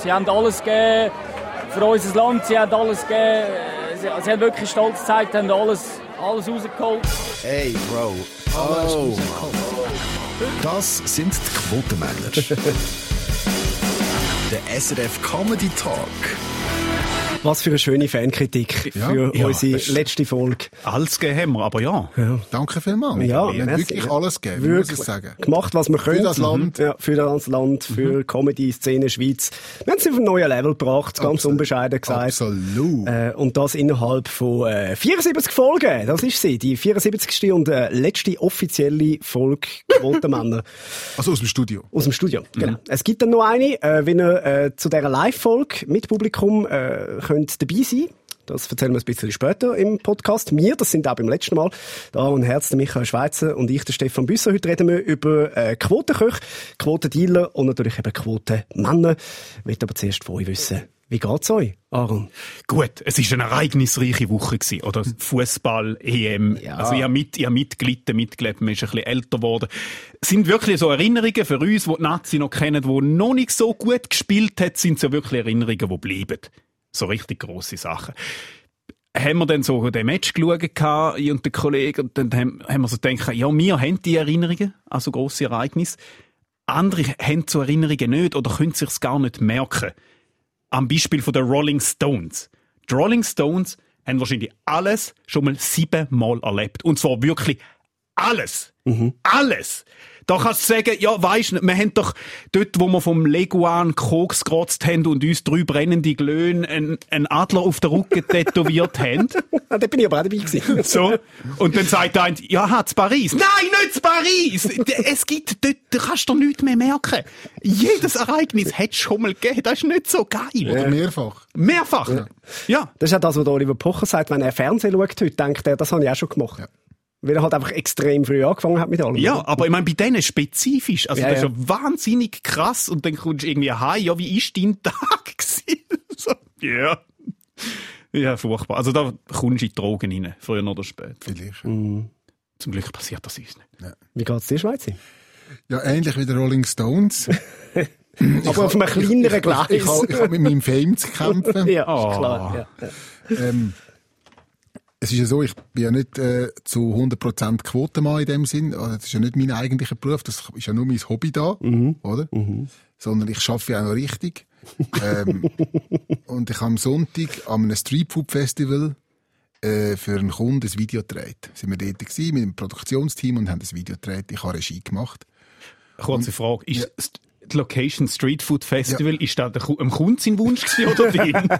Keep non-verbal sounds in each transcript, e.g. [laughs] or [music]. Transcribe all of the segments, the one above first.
Sie haben alles gegeben für unser Land, sie haben alles gegeben. Sie, sie haben wirklich stolz gezeigt, haben alles, alles rausgeholt. Hey, Bro. Oh. Das sind die Quotenmänner. [laughs] Der SRF Comedy Talk. Was für eine schöne Fankritik Ja. für Ja, unsere letzte Folge. Alles gegeben haben wir, aber ja. Danke vielmals. Ja, wir haben wirklich alles gegeben, Wirklich. muss ich sagen. Gemacht, was wir können. das Land. Ja, für das Land, für Comedy, Szene, Schweiz. Wir haben es auf ein neues Level gebracht, ganz Absolut. unbescheiden gesagt. Absolut. Äh, und das innerhalb von äh, 74 Folgen. Das ist sie. Die 74. und äh, letzte offizielle Folge Quotenmänner [laughs] Also aus dem Studio. aus dem Studio. Genau. Es gibt dann noch eine, äh, wenn ihr äh, zu dieser Live-Folge mit Publikum äh, könnt dabei sein das erzählen wir ein bisschen später im Podcast. Wir, das sind auch beim letzten Mal, da und Herz, der Michael Schweizer und ich, der Stefan Büsser. Heute reden wir über äh, Quotenköche, Quotendealer und natürlich eben Quotenmänner. Ich will aber zuerst von euch wissen, wie geht's euch, Aaron? Gut, es ist eine ereignisreiche Woche gewesen, oder Fußball, EM. Ja. Also ich habe mit, ich habe mitgelitten, mitgelebt, man ist ein bisschen älter geworden. Es sind wirklich so Erinnerungen für uns, die die Nazi noch kennen, die noch nicht so gut gespielt hat, sind so wirklich Erinnerungen, die bleiben. So richtig grosse Sachen. Haben wir dann so den Match geschaut, ich und der Kollege, und dann haben, haben wir so gedacht, ja, wir haben die Erinnerungen, also grosse Ereignisse. Andere haben so Erinnerungen nicht oder können sich's gar nicht merken am Beispiel von den Rolling Stones. Die Rolling Stones haben wahrscheinlich alles schon mal siebenmal erlebt. Und zwar wirklich alles. Alles. Da kannst du sagen, ja, weisst du, wir haben doch dort, wo wir vom Leguan Koks gerotzt haben und uns drei brennende Glöhn einen, einen Adler auf den Rücken tätowiert haben. [laughs] Da bin ich aber auch dabei gewesen. [laughs] So. Und dann sagt der eine, ja, hat zu Paris. Nein, nicht zu Paris! Es gibt dort, da kannst du nichts mehr merken. Jedes Ereignis hat es schon mal gegeben. Das ist nicht so geil. Oder mehrfach. Mehrfach. Ja. Das ist auch das, was der Oliver Pocher sagt, wenn er Fernsehen schaut heute, denkt er, das habe ich auch schon gemacht. Ja. Weil er halt einfach extrem früh angefangen hat mit allem. Ja, oder? aber ich meine, bei denen spezifisch. Also, Ja, das ist ja. ja wahnsinnig krass. Und dann kommst du irgendwie heim, ja, wie ist dein [laughs] Tag gewesen? [laughs] so, ja. Ja, furchtbar. Also, da kommst du in die Drogen rein, früher oder später. Vielleicht. Mhm. Zum Glück passiert das uns nicht. Wie geht's dir, Schweizer? Ja, ähnlich wie die Rolling Stones. [laughs] Aber auf einem kleineren Gleis. Ich, ich, ich, ich habe mit meinem Fame zu kämpfen. ja, Oh. ist klar. Ja. ja. ähm, es ist ja so, ich bin ja nicht äh, zu 100% Quotenmann in dem Sinn. Also, Das ist ja nicht mein eigentlicher Beruf, das ist ja nur mein Hobby da, oder? Sondern ich arbeite ja auch noch richtig. ähm, [laughs] und ich habe am Sonntag an einem Streetfood-Festival äh, für einen Kunden ein Video gedreht. Sind wir dort gewesen, mit dem Produktionsteam und haben das Video gedreht. Ich habe Regie gemacht. Kurze Frage. Ist st- die Location Street Food Festival, ist da der, Ku- dem Kunden sein Wunsch gewesen oder [laughs] dein? [laughs]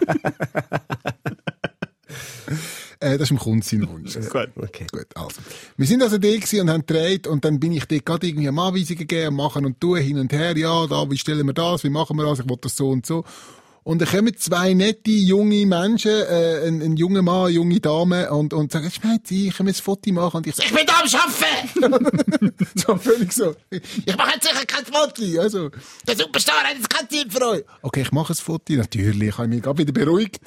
Äh, das ist im Kunden sein Wunsch. Gut. Okay. Gut, also. Wir sind also da gewesen und haben gedreht und dann bin ich dort gerade irgendwie am Anweisungen gegeben, machen und tun, hin und her, ja, da, wie stellen wir das, wie machen wir das, ich will das so und so. Und dann kommen zwei nette, junge Menschen, äh, ein, ein junger Mann, eine junge Dame und, und sagen, sie, können wir ein Foto machen? Und ich so, ich bin da am Arbeiten! [laughs] so völlig so. Ich mache jetzt sicher kein Foto. Also, der Superstar hat jetzt kein Zeit für euch. Okay, ich mache ein Foto. Natürlich, ich habe mich gerade wieder beruhigt.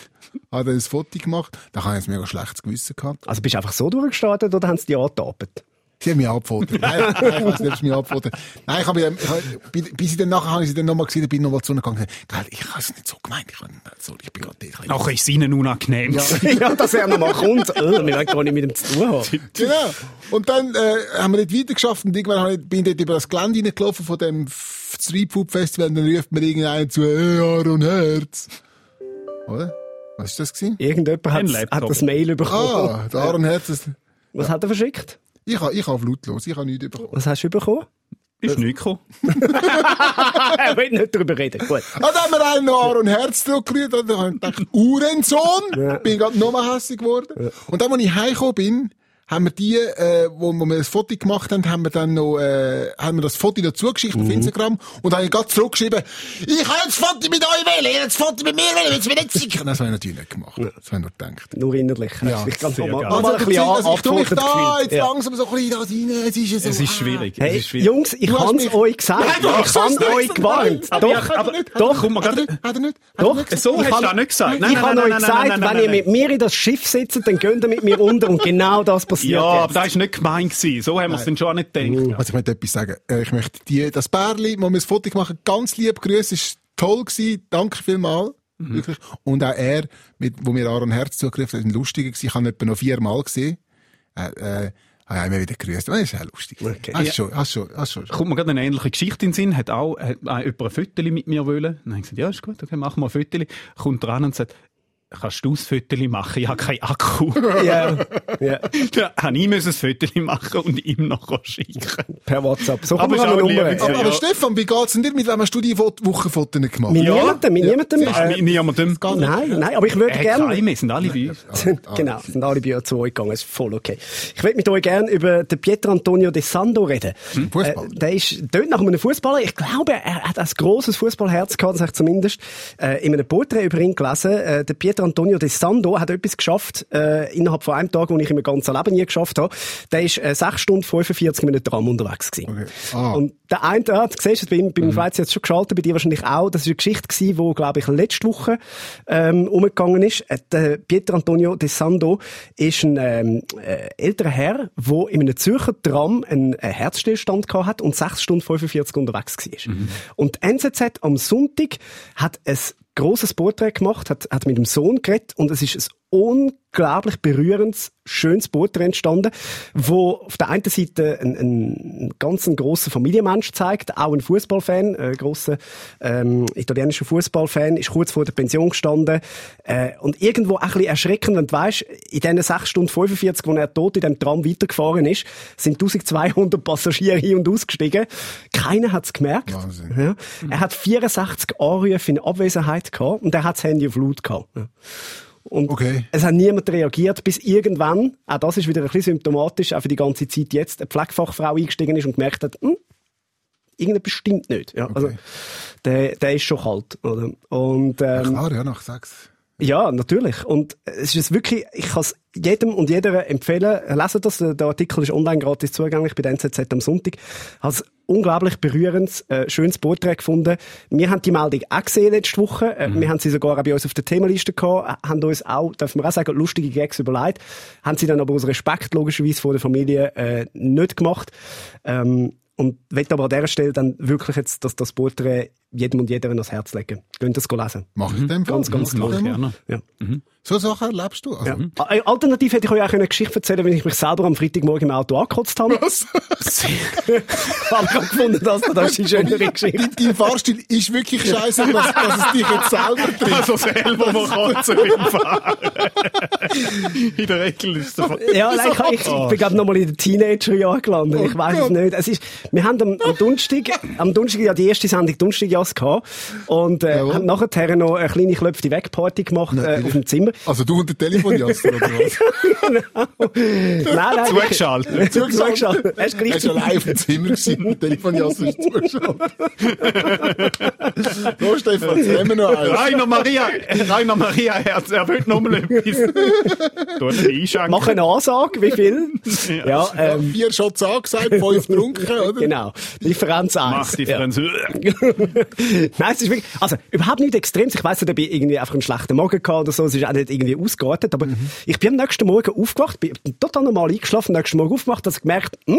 Habe dann ein Foto gemacht. Da habe ich ein mega schlechtes Gewissen gehabt. Also bist du einfach so durchgestartet oder haben sie dich angetapert? Sie haben mich abgefordert. [laughs] Nein, nein, ich weiß nicht, ob sie mich abgefordert Nein, ich habe ich habe, bis- bis ich dann nachher habe ich sie dann nochmal gesehen, bin nochmal zu ihnen gegangen. Geil, ich habe es nicht so gemeint. Ich, habe, so, ich bin gerade dort. Nachher ist es ihnen unangenehm. ja, [laughs] dass er nochmal kommt. Äh, wir wollen gar nicht mit ihm zu tun haben. Genau. Und dann äh, haben wir nicht weiter geschafft und irgendwann habe ich, bin ich dort über das Gelände reingelaufen von dem Street Food Festival und dann ruft mir irgendeiner zu, hey, Aaron Herz. Oder? Was ist das gewesen? Irgendjemand hat, hat das Mail bekommen. Ah, der Aaron Herz. Das, Was hat er verschickt? ich habe ich hab lautlos, ich habe nichts bekommen. Was hast du bekommen? Ist nicht gekommen. [laughs] er will nicht darüber reden. Gut. Ah, da haben wir einen noch Aaron Herz zurückgerührt und dann habe ich gedacht, Uhrensohn! Bin gerade nochmal hässlich geworden. Und dann, als ich heimgekommen bin, haben wir die, äh, wo, wo wir das Foto gemacht haben, haben wir dann noch, äh, haben wir das Foto dazu geschickt auf Instagram und dann gerade zurückgeschrieben, ich habe jetzt das Foto mit euch wählen, ihr habt das Foto mit mir wählen, jetzt bin ich nicht sicher. [laughs] Das habe ich natürlich nicht gemacht. Das habe ich nur gedacht. Nur innerlich. Ja, ich ganz sehr nochmal geil. noch mal ein bisschen also, ich tue mich da jetzt Ja. langsam so ein bisschen da rein, es ist ja so. Es ist ah. schwierig. Hey, es ist schwierig. Jungs, ich Du habe es mich- euch gesagt. Nein, du ich habe es nicht euch gewarnt. Doch, aber- doch. komm mal Hat er nicht? Doch? So ich hast du habe- auch nicht gesagt. Nein, ich nein, habe nein, euch nein, gesagt, nein, nein, wenn nein, ihr nein. mit mir in das Schiff sitzt, dann geht ihr mit mir unter und genau das passiert Ja, aber das war nicht gemeint. Gewesen. So haben wir es dann schon nicht gedacht. Also ich möchte etwas sagen. Äh, Ich möchte die, das Bärli, wo wir das Foto gemacht haben, ganz lieb grüßen. Ist toll gewesen. Danke vielmals. Wirklich. Und auch er, mit, wo mir Aaron Herz zugegriffen hat, ein lustiger gewesen. Ich habe ihn etwa noch viermal gesehen. Äh, äh, habe ich immer wieder grüßt. Das ist auch lustig. Okay. Hast schon, hast schon, hast schon. Kommt mir gerade eine ähnliche Geschichte in den Sinn, hat auch hat auch jemand ein Foto mit mir wollen. Dann habe ich gesagt, ja, ist gut, okay, machen wir ein Foto. Kommt dran und sagt, kannst du das Foto machen? Ich habe keinen Akku. [laughs] Ja, ja, [laughs] da habe ich müssen ein Foto machen und ihm noch schicken. per WhatsApp. So Aber Nummer. lieb. Aber, Ja. aber Stefan, wie geht's denn dir? Mit wem hast du die Wo- Wochenfotos gemacht? Mit Ja. niemandem, mit niemandem. Äh, Äh, niemandem. nein, nein, aber ich würde Äh, gerne... keine, wir sind alle bei uns. [laughs] genau, sind alle bei euch zu euch gegangen, ist voll okay. Ich will mit euch gerne über den Pietro Antonio De Sando reden. Fußball. Äh, der ist dort nach einem Fußballer. Ich glaube, er hat ein grosses Fußballherz gehabt, das habe ich zumindest äh, in einem Porträt über ihn gelesen. Äh, der Pietro Antonio De Sando hat etwas geschafft, äh, innerhalb von einem Tag, wo ich in meinem ganzen Leben nie geschafft habe. Der ist äh, 6 Stunden 45 Minuten Tram unterwegs gewesen. Okay. Ah. Und der eine, ja, du siehst es, bei, ihm- beim Schweizer jetzt schon geschaltet, bei dir wahrscheinlich auch. Das ist eine Geschichte gewesen, die, glaube ich, letzte Woche ähm, umgegangen ist. Äh, Der Pietro Antonio De Sando ist ein ähm, äh, älterer Herr, der in einem Zürcher Tram einen äh, Herzstillstand gehabt hat und 6 Stunden 45 unterwegs war. Und die NZZ am Sonntag hat ein grosses Porträt gemacht, hat, hat mit dem Sohn geredet und es ist ein unglaublich berührendes, schönes Porträt entstanden, wo auf der einen Seite ein, ein ganz ein grosser Familienmensch zeigt, auch ein Fußballfan, ein grosser ähm, italienischer Fußballfan, ist kurz vor der Pension gestanden äh, und irgendwo auch ein bisschen erschreckend, wenn du weißt, in diesen 6 Stunden 45, wo er tot in dem Tram weitergefahren ist, sind 1200 Passagiere hin und ausgestiegen. Keiner hat es gemerkt. Wahnsinn. Ja. Er hat 64 Anrufe in Abwesenheit gehabt und er hat das Handy auf laut gehabt. Ja. Und Okay. es hat niemand reagiert, bis irgendwann, auch das ist wieder ein bisschen symptomatisch, auch für die ganze Zeit jetzt, eine Pflegefachfrau eingestiegen ist und gemerkt hat, hm, irgendetwas stimmt nicht. Ja, also, der, der ist schon kalt. Oder? Und, ähm, Klar, ja, nach sechs. Ja, natürlich. Und es ist wirklich, ich kann es jedem und jeder empfehlen, lesen das, der Artikel ist online gratis zugänglich bei der NZZ am Sonntag. Hat unglaublich berührendes, äh, schönes Porträt gefunden. Wir haben die Meldung auch gesehen letzte Woche. Äh, Wir haben sie sogar auch bei uns auf der Themenliste gehabt, äh, haben uns auch, darf man auch sagen, lustige Gags überlegt, haben sie dann aber aus Respekt logischerweise vor der Familie äh, nicht gemacht. Ähm, und will aber an dieser Stelle dann wirklich jetzt das, das Porträt jedem und jeder ans Herz legen. Könnt das lesen. Mach ich dem Ganz, ganz ich toll. Fall. Gerne. Ja. So Sachen erlebst du? Also, Ja. Äh, Alternativ hätte ich euch auch eine Geschichte erzählen wenn ich mich selber am Freitagmorgen im Auto angekotzt habe. Was? habe ich gefunden, dass das ist eine schönere Geschichte. Dein, dein Fahrstil ist wirklich scheiße, dass, dass es dich jetzt selber trifft. Also selber mal kotzen beim Fahren. [laughs] In der Regel ist es Ja, nein, ich, ich, ich bin gerade noch mal in den Teenagerjahren gelandet. Ich weiß es Gott. nicht. Es ist, wir haben am, am Donnerstag, am Donnerstag ja die erste Sendung Donnerstagjas gehabt und äh, Jawohl. haben nachher noch eine kleine klöpfte Wegparty gemacht äh, auf dem Zimmer. Also du und der Telefonjaster oder was? [laughs] nein, nein. Zugeschaltet. [laughs] Zugeschaltet. Er ist Er gleich ist allein auf dem Zimmer gewesen, der Telefonjaster ist zugeschaltet. so, Stefan, jetzt nehmen wir noch eins. Rainer Maria, Rainer Maria Herz, er will noch mal etwas. Du hast einschenken. Mach eine Ansage, wie viel? ja, ähm, Vier Shots angesagt, fünf getrunken, oder? genau. Differenz 1. Mach die Franz. [laughs] Nein, es ist wirklich, also, überhaupt nicht extrem. Ich weiss nicht, ob ich irgendwie einfach einen schlechten Magen gehabt oder so. Es ist auch nicht irgendwie ausgeartet. Aber ich bin am nächsten Morgen aufgewacht, bin total normal eingeschlafen, am nächsten Morgen aufgewacht, dass ich gemerkt, hm,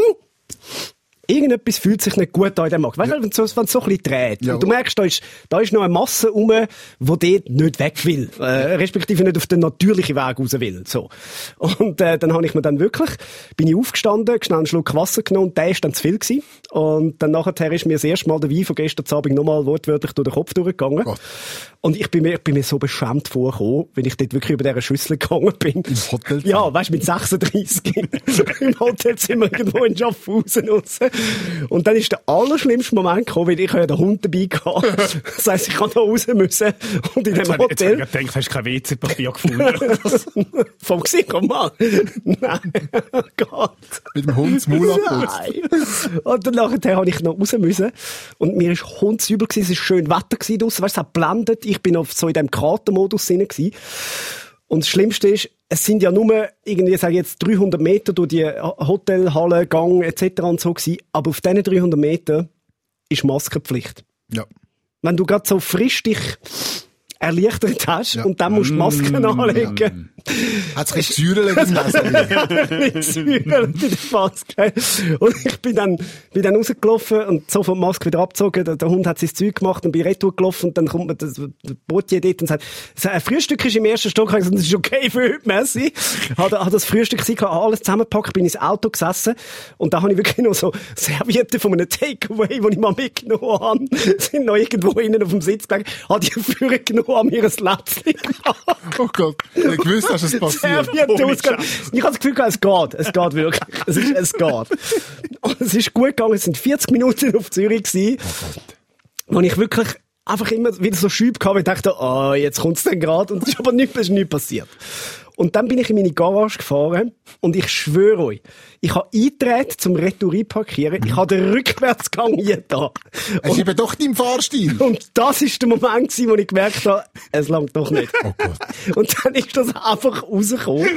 irgendetwas fühlt sich nicht gut an in dem Markt. Weißt du, wenn es so, wenn es so ein bisschen dreht. Ja. Und du merkst, da ist, da ist noch eine Masse rum, die dort nicht weg will. Äh, respektive nicht auf den natürlichen Weg raus will. So. Und, äh, dann habe ich mir dann wirklich, bin ich aufgestanden, schnell einen Schluck Wasser genommen und der ist dann zu viel gewesen. Und dann nachher ist mir das erste Mal der Wein von gestern Abend nochmal wortwörtlich durch den Kopf durchgegangen. Gott. Und ich bin mir, ich bin mir so beschämt vorgekommen, wenn ich dort wirklich über dieser Schüssel gegangen bin. Im Hotelzimmer? Ja, weißt du, mit 36 [laughs] im Hotelzimmer irgendwo in Schaffhausen raus. Und dann ist der allerschlimmste Moment gekommen, weil ich ja den Hund dabei hatte. [laughs] Das heisst, ich kann da raus müssen und in dem Jetzt habe ich Hotel... gedacht, hast du kein WC-Papier gefunden. [laughs] Vom Gesicht, komm mal. Nein, oh Gott. Mit dem Hund das Maul abputzt. Und dann nachher habe ich noch raus müssen. Und mir ist hundsübel gewesen. Es war schön Wetter gewesen draussen. Weißt du, es hat geblendet. Ich bin auf so in dem Kratermodus drin gewesen. Und das Schlimmste ist, es sind ja nur irgendwie, sage ich jetzt, 300 Meter durch die Hotelhalle, Gang etc. und so gewesen. Aber auf diesen 300 Meter ist Maskenpflicht. Ja. Wenn du gerade so frisch dich erleichtert hast Ja. und dann musst du die Maske anlegen. Hat sich Säure in der Maske. Und ich bin dann, bin dann rausgelaufen und sofort die Maske wieder abgezogen. Der, der Hund hat sein Zeug gemacht und bin retour gelaufen und dann kommt mir das, der Botier dort und sagt, ein Frühstück ist im ersten Stock. Ich gesagt, das ist okay für heute, merci. Hat, hat das Frühstück gesehen, alles zusammengepackt, bin ins Auto gesessen und da habe ich wirklich noch so Servietten von einem Takeaway, die ich mal mitgenommen habe, [laughs] sind noch irgendwo innen auf dem Sitz gelegen, habe die Führer genommen, an mir ein Lätzchen gemacht. Oh Gott. Ich gewusst, dass es passiert. Ausgegangen. Ich habe das Gefühl, gehabt, es geht. Es geht wirklich. Es, ist, es geht. Und es ist gut gegangen. Es sind 40 Minuten auf Zürich gewesen, wo ich wirklich einfach immer wieder so Schübe hatte, und dachte, ah, jetzt kommt's dann gerade. Und es ist aber nichts, ist nichts passiert. Und dann bin ich in meine Garage gefahren und ich schwöre euch, ich habe eingetreten zum Retour parkieren, ich habe den Rückwärtsgang hier da. Es ist eben doch dein Fahrstil. [laughs] Und das ist der Moment gewesen, wo ich gemerkt habe, es langt doch nicht. Oh Gott. Und dann ist das einfach rausgekommen.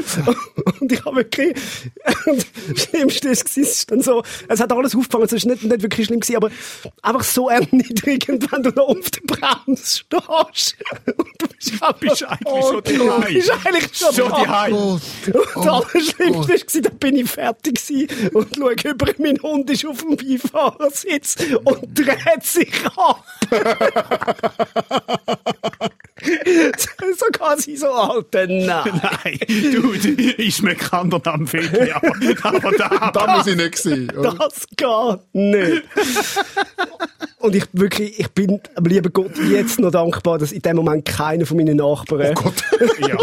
Und ich habe wirklich, und das Schlimmste ist, es ist dann so, es hat alles aufgefangen, es ist nicht, nicht wirklich schlimm gewesen, aber einfach so erniedrigend, wenn du noch auf der Bremse stehst. Und du bist einfach, Bist eigentlich oh, schon du daheim. bist eigentlich schon, [laughs] Schon daheim. Oh, Und das Allerschlimmste war, da bin ich fertig gewesen und schaue über, mein Hund ist auf dem Beifahrersitz und dreht sich ab. [laughs] so quasi so, Alter, [laughs] nein. Nein, du, ist mir kein der Name fehlt, aber, aber da, [laughs] da muss ich nicht sehen. oder? Das geht nicht. Und ich wirklich, ich bin am lieben Gott jetzt noch dankbar, dass in dem Moment keiner von meinen Nachbarn Oh Gott. [laughs] ja.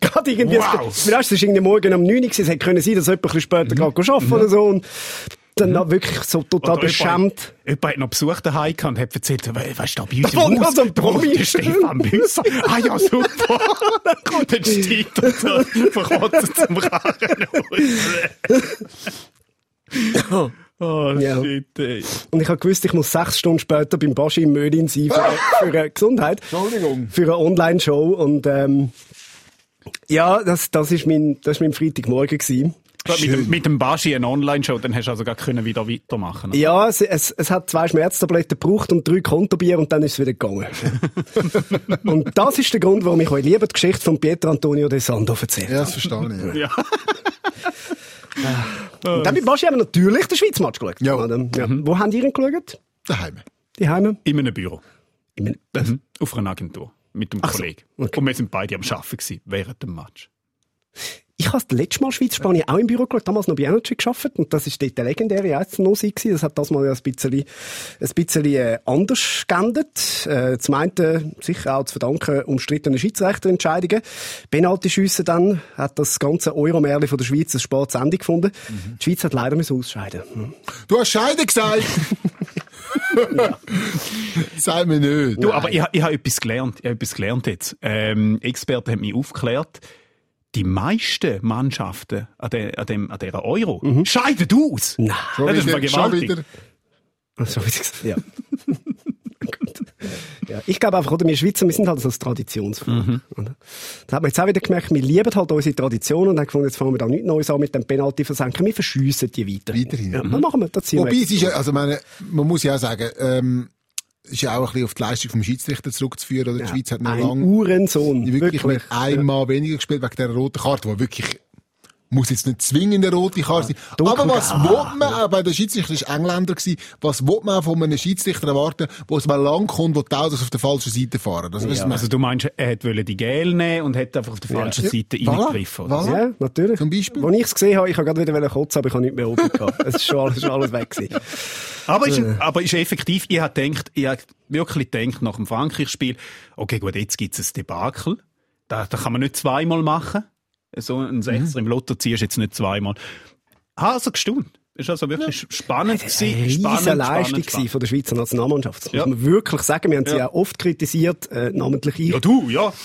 gerade irgendwie, Wow. weißt, es ist irgendwie morgen um 9 Uhr es hätte können sein, dass jemand ein bisschen später gerade arbeiten oder so und dann noch wirklich so total Oder beschämt. Jemand, jemand hat noch Besuch daheim und hat erzählt, we- weißt du, bei uns [laughs] im Haus, so ein Promi. Stefan Büsser. [laughs] Ah ja, super. dann steigt er so verkotzt zum Karren. [laughs] Oh, Ja. shit, ey. Und ich habe gewusst, ich muss sechs Stunden später beim Baschi im Mödin sein für, für eine Gesundheit. Entschuldigung. Für eine Online-Show und ähm, ja, das, das ist mein, das ist mein Freitagmorgen gewesen. Mit dem, mit dem Baschi eine Online-Show, dann hast du also gar können wieder weitermachen. Ja, es, es, es hat zwei Schmerztabletten gebraucht und drei Kontobier und dann ist es wieder gegangen. [laughs] und das ist der Grund, warum ich euch lieber die Geschichte von Pietro Antonio de Sando erzähle. Ja, das verstehe ich. Ja. Ja. Und dann mit Baschi haben wir natürlich den Schweiz-Match geschaut. Ja. Oder? ja. Wo haben ihr ihn geschaut? Daheim. Die Heime? In einem Büro. Ich meine, Mhm. Auf einer Agentur. Mit dem Ach so, Kollegen. okay. Und wir sind beide am Arbeiten gewesen, während dem Match. Ich habe das letzte Mal Schweiz-Spanien auch im Büro geschaut, damals noch bei Energy gearbeitet und das ist dort der legendäre 1 0 Sieg gewesen. Das hat das mal ja ein bisschen, ein bisschen äh, anders geendet. Äh, zum einen sicher auch zu verdanken umstrittenen Schiedsrichterentscheidungen. Penaltyschüsse dann hat das ganze Euromärli von der Schweiz ein spät Ende gefunden. Die Schweiz hat leider müssen ausscheiden. Hm. Du hast Scheide gesagt. [laughs] Sag mir nicht. Du, aber ich, ich habe etwas gelernt. Ich habe etwas gelernt jetzt. Ähm, Experten haben mich aufgeklärt. Die meisten Mannschaften an, der, an, dem, an dieser Euro scheiden aus. Nein. Schon Ja, das ist wieder, schon vergewaltigt. wieder. So wie gesagt. Ja. [laughs] Ja. Ich glaube einfach, oder, wir Schweizer, wir sind halt so ein Traditionsvolk. oder? Das hat man jetzt auch wieder gemerkt, wir lieben halt unsere Tradition und haben gefunden, jetzt fangen wir da nichts Neues an mit dem Penalty versenken, wir verschiessen die weiter. Weiterhin. Ja, dann machen wir, das Wobei, es ist ja, also meine, man muss ja auch sagen, ähm, ist ja auch ein bisschen auf die Leistung vom Schiedsrichter zurückzuführen. Oder? Die Schweiz hat noch lange Uhrensohn. wirklich, mit einmal weniger gespielt wegen dieser roten Karte, die wirklich muss jetzt nicht zwingend eine rote Karte sein. dunkel- Aber was will man, auch bei der Schiedsrichter war Engländer, gewesen, was will man von einem Schiedsrichter erwarten, wo es mal lang kommt, wo die Autos auf der falschen Seite fahren? Also, weißt du, Also du meinst, er hätte wollte die Gel nehmen und hat einfach auf der falschen Ja. Seite Voilà. reingegriffen. oder? Voilà. Ja, natürlich. Zum Beispiel? Als ich es gesehen habe, ich habe gerade wieder kotzen, aber ich habe nicht mehr oben gehabt. Es ist schon alles, es ist alles weg gewesen. Aber ist, aber ist effektiv, ich habe gedacht, ich habe wirklich gedacht, nach dem Frankreich-Spiel, okay, gut, jetzt gibt es ein Debakel. Da, da kann man nicht zweimal machen. So ein Sechser im Lotto ziehst du jetzt nicht zweimal. Habe also gestaunt. Ist also wirklich spannend Eine gewesen. riesige Spannend, Leistung spannend, spannend. von der Schweizer Nationalmannschaft. Das Ja. muss man wirklich sagen. Wir haben sie Ja. ja oft kritisiert, äh, namentlich ich. Ja, du, ja. [laughs]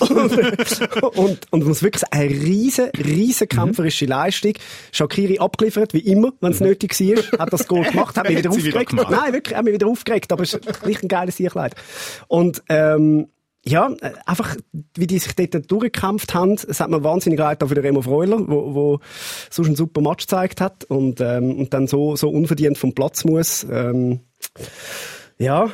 und, und muss wirklich eine riesen, riesen kämpferische Leistung. Shakiri abgeliefert, wie immer, wenn es nötig war. Hat das Goal [laughs] gemacht, hat mich wieder wieder aufgeregt. gemacht. Nein, wirklich, hat mich wieder aufgeregt, aber es ist ein geiles Siegleid. Und, ähm, ja, äh, einfach, wie die sich dort durchgekämpft haben, es hat mir wahnsinnig leid auch für den Remo Freuler, wo, wo sonst einen super Match gezeigt hat und, ähm, und dann so, so unverdient vom Platz muss. Ähm, ja,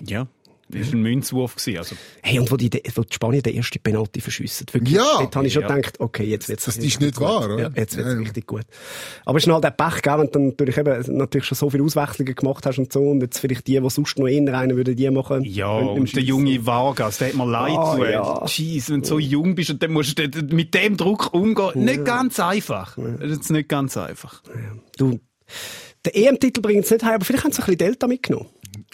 ja. Das war ein Münzwurf. Gewesen, also, Hey, und wo die, wo die Spanier den ersten Penalty verschiessen. Wirklich. Ja. Dort habe ich schon Ja. gedacht, okay, jetzt wird's Das richtig ist nicht gut. wahr, oder? Ja, jetzt wird's Ja. richtig gut. Aber es ist halt der Pech, gell, wenn du dann natürlich eben natürlich schon so viele Auswechslungen gemacht hast und so, und jetzt vielleicht die, die sonst noch eher einen würden, die machen. ja, Im- im und der junge Vargas, der hat mir leid Ah, getan. ja. Jeez, wenn du so jung bist und dann musst du mit dem Druck umgehen. Nicht ganz einfach. Das ist nicht ganz einfach. Du, den EM-Titel bringen sie nicht heim, aber vielleicht haben sie ein bisschen Delta mitgenommen.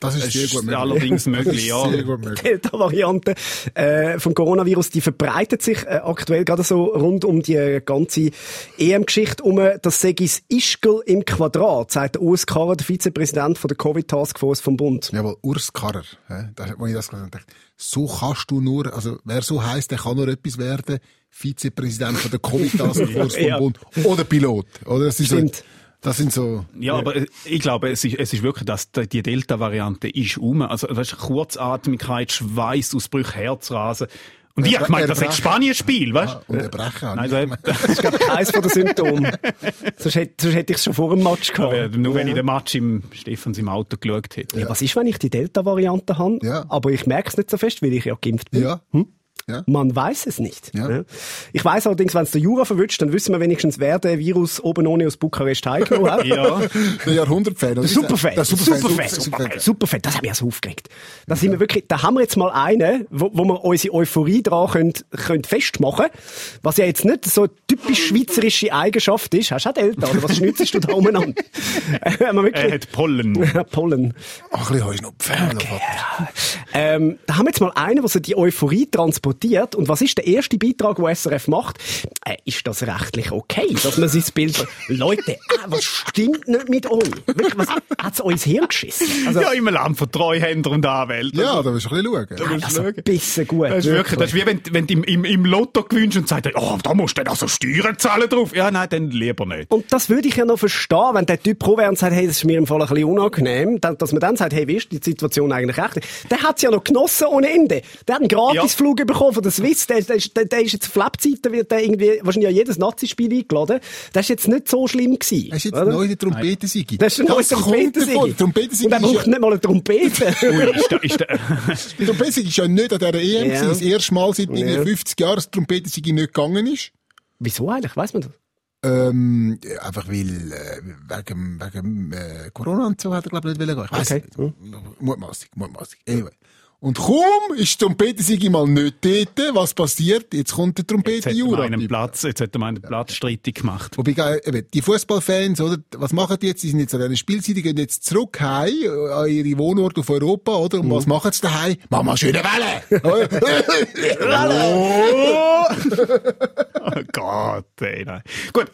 Das ist Das sehr ist gut möglich. allerdings [laughs] möglich, ja. Sehr gut möglich. Delta-Variante äh, vom Coronavirus, die verbreitet sich äh, aktuell gerade so rund um die ganze EM-Geschichte um. Das sei es Ischgl im Quadrat, sagt der Urs Karrer, der Vizepräsident von der Covid-Taskforce vom Bund. Jawohl, Urs Karrer. hä? Da hat man ich das dachte, so kannst du nur, also wer so heisst, der kann nur etwas werden, Vizepräsident von der Covid-Taskforce [laughs] Ja. vom Bund oder Pilot. Oder? Das, ist so, Stimmt. Das sind so... Ja, aber äh, ich glaube, es ist, es ist wirklich, dass die Delta-Variante ist um. Also, weißt, du, Kurzatmigkeit, Schweißausbrüche, Herzrasen. Und ich habe gemeint, das ist ein. Spanienspiel, weißt Ah, und Erbrechen. habe Nein, ich so, gemeint. Das ist, glaube ich, keins von den Symptomen. sonst, hätte, sonst hätte ich es schon vor dem Match gehabt. Aber nur wenn ich den Match im Stefans im Auto geschaut hätte. Ja, was ist, wenn ich die Delta-Variante habe, Ja. aber ich merke es nicht so fest, weil ich ja geimpft bin? Ja. Hm? Ja. Man weiß es nicht. Ja. Ich weiß allerdings, wenn es der Jura verwünscht, dann wissen wir wenigstens, wer den Virus oben ohne aus Bukarest heimgenommen hat. [laughs] Ja, Der Jahrhundertfan. oder? Superfan. Der Superfan. Superfan. Superfan. Superfan. Das hat mich so aufgeregt. Da sind wir wirklich, da haben wir jetzt mal einen, wo, wo wir unsere Euphorie dran können, können festmachen. Was ja jetzt nicht so eine typisch schweizerische Eigenschaft ist. Hast du auch Delta, oder was schnitzest du da umeinander? [laughs] Äh, er hat Pollen. [laughs] Pollen. Ach, ein bisschen Heuschnupfen. Okay. Ähm, da haben wir jetzt mal einen, der so die Euphorie transportiert. Und was ist der erste Beitrag, den SRF macht? Äh, ist das rechtlich okay, dass man sein Bild... [laughs] Leute, äh, was stimmt nicht mit euch? Wirklich, was hat's euch ins Hirn geschissen? Also, Ja, im Land von Treuhändern und Anwälten. Ja, da musst du ein bisschen schauen. also ein bisschen gut. Das ist wirklich, das ist wie wenn, wenn du im, im, im Lotto gewinnst und sagst, oh, da musst du dann also Steuern zahlen drauf. Ja, nein, dann lieber nicht. Und das würde ich ja noch verstehen, wenn der Typ pro wäre und sagt, hey, das ist mir im Fall ein bisschen unangenehm, dann, dass man dann sagt, hey, wie ist die Situation eigentlich echt? Der hat's ja noch genossen ohne Ende. Der hat einen Gratisflug bekommen von der Swiss, der, der, ist- der, der ist jetzt auf Lebzeiten, wird der irgendwie wahrscheinlich an jedes Nazi-Spiel eingeladen. Das ist jetzt nicht so schlimm gewesen. Hast du jetzt neu die Trompetensigi? Das ist ein neues Trompetensigi. Trompetensigi Und er ist ja- braucht nicht mal eine Trompete. [laughs] Ui, ist da, ist da, [laughs] Die Trompetensigi ist ja nicht an dieser EM Ja. gewesen. Das erste Mal seit irgendwie Ja. 50 Jahren das Trompetensigi nicht gegangen ist. Wieso eigentlich? Weiss man das? Ähm, einfach weil, äh, wegen, wegen äh, Corona und so hat er, glaube ich, nicht wollen gehen. Ich weiss Okay. nicht. Mutmaßig, mutmaßig. Anyway. Und kaum ist die Trompetensigi mal nicht dort, was passiert? Jetzt kommt der jetzt hat er Trompetenjura. einen Platz, jetzt hat er einen Platz streitig gemacht. Wobei, eben, die Fußballfans, oder, was machen die jetzt? Die sind jetzt an einer Spielzeit, die gehen jetzt zurück heim, äh, an ihre Wohnorte auf Europa, oder? Und was machen sie daheim? Mama, schöne Welle! [laughs] [laughs] Oh Gott, ey, nein. Gut.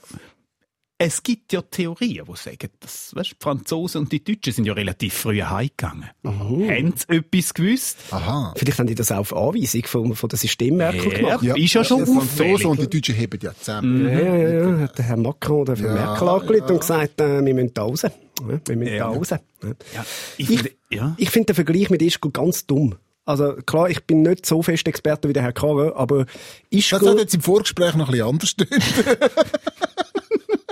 Es gibt ja Theorien, die sagen, dass weißt, die Franzosen und die Deutschen sind ja relativ früh heimgegangen. Haben sie etwas gewusst? Aha. Vielleicht haben die das auch auf Anweisung von, von der Systemmerkel gemacht. Ja, ist ja schon die Franzosen auffällig. und die Deutschen heben ja zusammen. Ja, ja, ja, hat der Herr Macron oder Frau Ja, Merkel angerufen und gesagt, äh, wir müssen da raus. Ja, wir müssen Ja. da raus. Ja. Ja, ich, Ich, finde- ja. ich finde den Vergleich mit Ischgl ganz dumm. Also klar, ich bin nicht so fest Experte wie der Herr Karre, aber Das hat Ischgl... jetzt im Vorgespräch noch ein bisschen anders [laughs]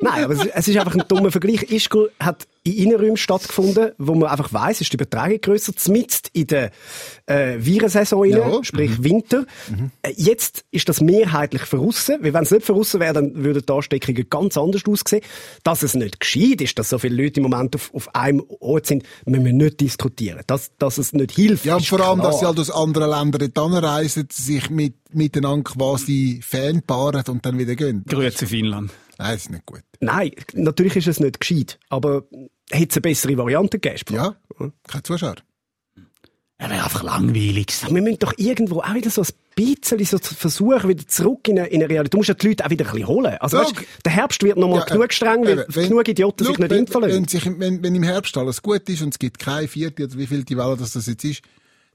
Nein, aber es, ist einfach ein dummer Vergleich. Ischgl hat in Innenräumen stattgefunden, wo man einfach weiss, ist die Übertragung grösser, zmitzt in der äh, Virensaison Ja. sprich Winter. Äh, jetzt ist das mehrheitlich verrissen, weil wenn es nicht verrissen wäre, dann würden die Ansteckungen ganz anders aussehen. Dass es nicht geschieht ist, dass so viele Leute im Moment auf, auf einem Ort sind, müssen wir nicht diskutieren. Dass, dass es nicht hilft, Ja, und vor allem, klar. dass sie halt aus anderen Ländern dann reisen, sich mit, miteinander quasi Fan paaren und dann wieder gehen. Grüezi Finnland. Nein, das ist nicht gut. Nein, natürlich ist es nicht gescheit, aber hätte es eine bessere Variante gegeben? Ja, kein Zuschauer. Er wäre einfach langweilig gewesen. Wir müssen doch irgendwo auch wieder so ein bisschen so versuchen, wieder zurück in eine, in eine Realität. Du musst ja die Leute auch wieder ein bisschen holen. Also, weißt, der Herbst wird noch mal Ja, genug äh, streng, weil eben, wenn- genug Idioten Schau, sich nicht wenn, impfen lassen. wenn, wenn, wenn im Herbst alles gut ist und es gibt keine vierte oder wie viel die Welle das, das jetzt ist,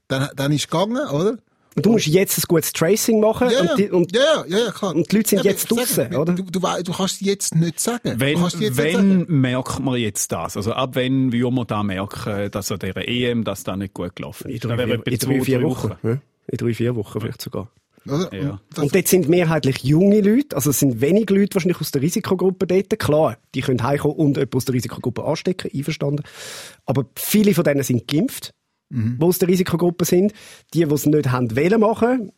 dann, dann ist es gegangen, oder? Und du musst jetzt ein gutes Tracing machen Ja, und, die, und ja, ja, ja, klar. und die Leute sind aber jetzt sag, draussen, oder? Du, du, du kannst es jetzt nicht sagen. Wenn, jetzt nicht sagen. wenn merkt man jetzt das? Also ab wenn würden wir da merken, dass an dieser EM das da nicht gut gelaufen in ist? drei, vier, etwa in zwei, drei, vier drei Wochen. Ja, in drei, vier Wochen vielleicht sogar. Oder? Ja. Und das, Und dort sind mehrheitlich junge Leute, also es sind wenig Leute wahrscheinlich aus der Risikogruppe dort. Klar, die können heimkommen und jemanden aus der Risikogruppe anstecken, einverstanden. Aber viele von denen sind geimpft. Die aus der Risikogruppe sind. Die, die es nicht haben wollen machen,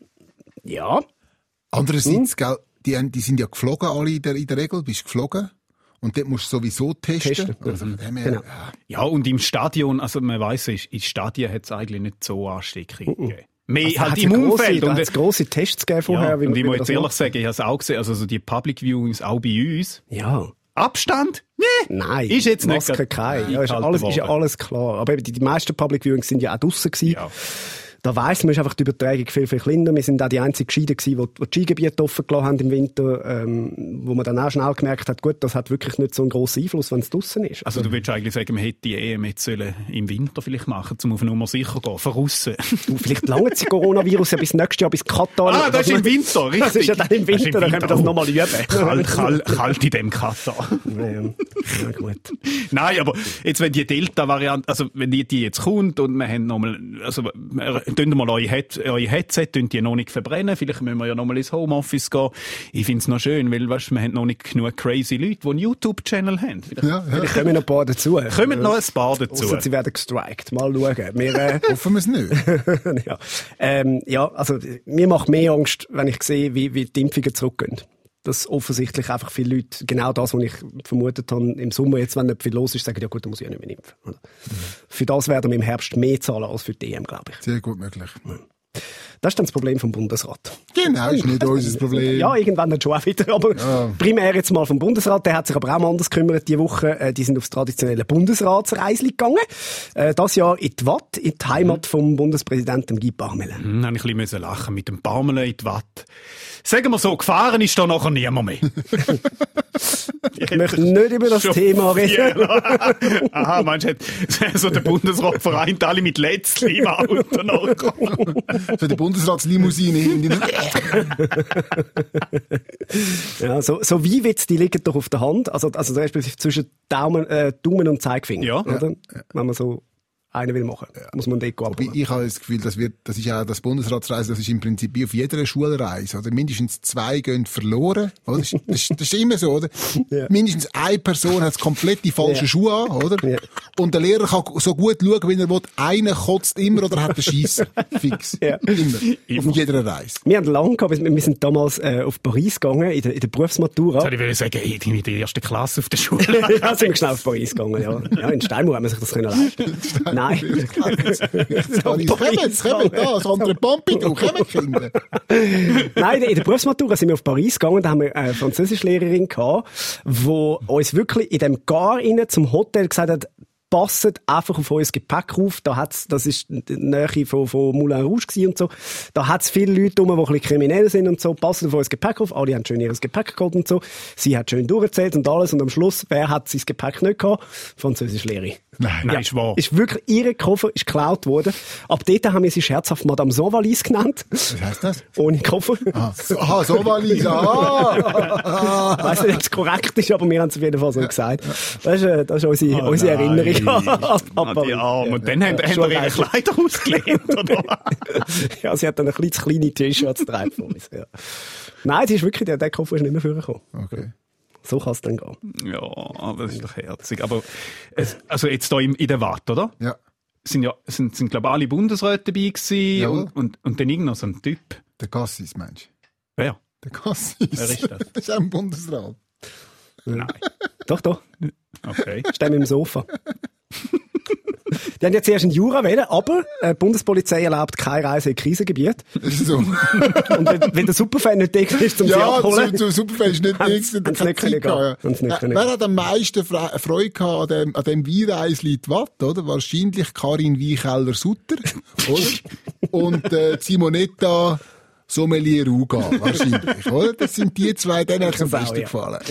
ja, Andererseits, Hm? gell, die, haben- die sind ja geflogen alle in der, in der Regel, bist geflogen. Und dort musst du sowieso testen. Testen, Also von dem her, Genau. ja. Ja, und im Stadion, also man weiss, in Stadien hat es eigentlich nicht so Ansteckungen gegeben. Mehr Also, halt im grosse- Umfeld. da Und, hat's grosse Tests gegeben vorher. ja, wie und man- ich muss jetzt ehrlich macht. sagen, ich habe es auch gesehen, also so die Public Viewings auch bei uns. Ja. Abstand? Nee. Nein, Ist jetzt nicht Maske kein. Ja, ist, alles, ist ja alles klar. Aber eben die, die meisten Public Viewings sind ja auch draussen gewesen. Ja. Da weiss man, ist einfach die Übertragung viel, viel kleiner. Wir sind auch die einzigen Gescheiden gewesen, die, die Skigebiete offen gelassen haben im Winter, ähm, wo man dann auch schnell gemerkt hat, gut, das hat wirklich nicht so einen grossen Einfluss, wenn es draussen ist. Also du würdest eigentlich sagen, man hätte die EM jetzt sollen im Winter vielleicht machen, um auf Nummer sicher gehen, von aussen. Du, vielleicht lange das Coronavirus ja bis nächstes Jahr, bis Katar. Ah, das ist im Winter, richtig. Das ist ja dann im ist Winter, dann können wir das nochmal üben. Kalt, kalt, kalt in dem Katar. Ja, ja, gut. Nein, aber jetzt, wenn die Delta-Variante, also wenn die, die jetzt kommt und wir haben nochmal, also, tun mal eure, Head, eure Headset, tun die noch nicht verbrennen, vielleicht müssen wir ja nochmal ins Homeoffice gehen. Ich find's noch schön, weil, weißt, wir haben noch nicht genug crazy Leute, die einen YouTube-Channel haben. Vielleicht Ja, ja. Vielleicht kommen noch ein paar dazu. kommen noch ein paar dazu. Ausser sie werden gestrikt. Mal schauen. Wir, äh, [laughs] Hoffen wir es nicht. [laughs] ja. Ähm, ja, also mir macht mehr Angst, wenn ich sehe, wie, wie die Impfungen zurückgehen. Dass offensichtlich einfach viele Leute genau das, was ich vermutet habe, im Sommer, jetzt, wenn nicht viel los ist, sagen, ja gut, dann muss ich ja nicht mehr impfen. Oder? Für das werden wir im Herbst mehr zahlen als für die EM, glaube ich. Sehr gut möglich. Das ist dann das Problem vom Bundesrat. Genau, ist nicht unser Problem. Ja, irgendwann dann schon auch wieder. Aber primär jetzt mal vom Bundesrat. Der hat sich aber auch mal anders gekümmert diese Woche. Äh, Die sind aufs traditionelle Bundesratsreisli gegangen. Äh, Das Jahr in die Watt, in die Heimat vom Bundespräsidenten Guy Parmelin. Hm, habe ich ein bisschen lachen mit dem Baumeln in die Watt. Sagen wir so, gefahren ist da nachher niemand mehr. [laughs] [laughs] Ich möchte nicht über das Thema reden. Aha, meinst du, [laughs] so der Bundesrat vereint alle mit im Auto nachher? [laughs] Für die Bundesratslimousine hinten. Ja, so, so wie Witz, die liegen doch auf der Hand. Also, also respektive zwischen Daumen, äh, Daumen und Zeigefinger. Ja. Oder? Wenn man so einen will machen, muss man dort abholen. Ich habe das Gefühl, das, wird, das ist ja das Bundesratsreise, das ist im Prinzip wie auf jeder Schulreise. Oder mindestens zwei gehen verloren. Oder? Das, ist- das, das ist immer so, oder? Ja. Mindestens eine Person hat komplett die falschen Ja. Schuhe an, oder? Ja. Und der Lehrer kann so gut schauen, wie er will. Einer kotzt immer oder hat den Schiessen. [laughs] Fix. Ja. Immer. Auf jeder Reise. Wir haben lange gehabt, wir sind damals äh, auf Paris gegangen, in der, in der Berufsmatura. Soll ich will sagen, hey, die mit der ersten Klasse auf der Schule. [laughs] ja, sind wir schnell auf Paris gegangen, ja. Ja, in Steinmauer haben wir sich das können leisten. [laughs] Nein. Jetzt kommen, kommen da, das andere Pompidou, kommen Kinder. [laughs] Nein, in der Berufsmatura sind wir auf Paris gegangen, da haben wir eine Französischlehrerin gehabt, die uns wirklich in dem Gar rein zum Hotel gesagt hat, passet einfach auf euer Gepäck auf. Da hat's, das ist die Nähe von, von Moulin Rouge und so. Da hat's viele Leute rum, die ein bisschen kriminell sind und so. Passet auf euer Gepäck auf. Alle haben schön ihr Gepäck geholt und so. Sie hat schön durchgezählt und alles. Und am Schluss, wer hat sein Gepäck nicht gehabt? Französischlehrerin. Nein. Nein, ist wahr. Ist wirklich, ihre Koffer ist geklaut worden. Ab dort haben wir sie scherzhaft Madame Sovalis genannt. Was heißt das? Ohne Koffer. Ah, so, aha, so war Lisa. Ah. Ich weiss nicht, ob es korrekt ist, aber wir haben es auf jeden Fall so gesagt. Das ist, äh, das ist unsere, Oh unsere. Erinnerung [laughs] an Ah, die Arme. Und dann haben, haben wir ihre. Kleider ausgelehnt, oder? [laughs] Ja, sie hat dann ein kleines kleine T-Shirt getragen von uns. Ja. Nein, sie ist wirklich, der, der Koffer ist nicht mehr vorgekommen. Okay. So kann es dann gehen. Ja, aber das ist doch herzig. Aber, es, also jetzt da im, in der Watt, oder? Ja. Sind ja, sind, sind glaube alle Bundesräte dabei gewesen Jawohl. und, und, und dann irgend noch so ein Typ. Der Gassis, Mensch. Wer? Der Gassis. Wer ist das? [laughs] Das ist auch ein Bundesrat. Nein. Doch, doch. Okay. Stehen wir im Sofa. Die haben jetzt erst einen Jura wählen, aber äh, die Bundespolizei erlaubt keine Reise in Krisengebiet. So. Und wenn, wenn der Superfan nicht da ist, um sie ja, abzuholen. zu, zu Superfan ist nicht der haben's keine nicht gehen. Nicht ja. können Wer gehen. hat am meisten Fre Freude gehabt an dem, an dem Weinreisli in die Watt, oder? Wahrscheinlich Karin Weicheller-Sutter, oder? [laughs] Und äh, Simonetta Sommelier Ruga, wahrscheinlich, [laughs] oder? Das sind die zwei, denen hat es am besten ja. gefallen.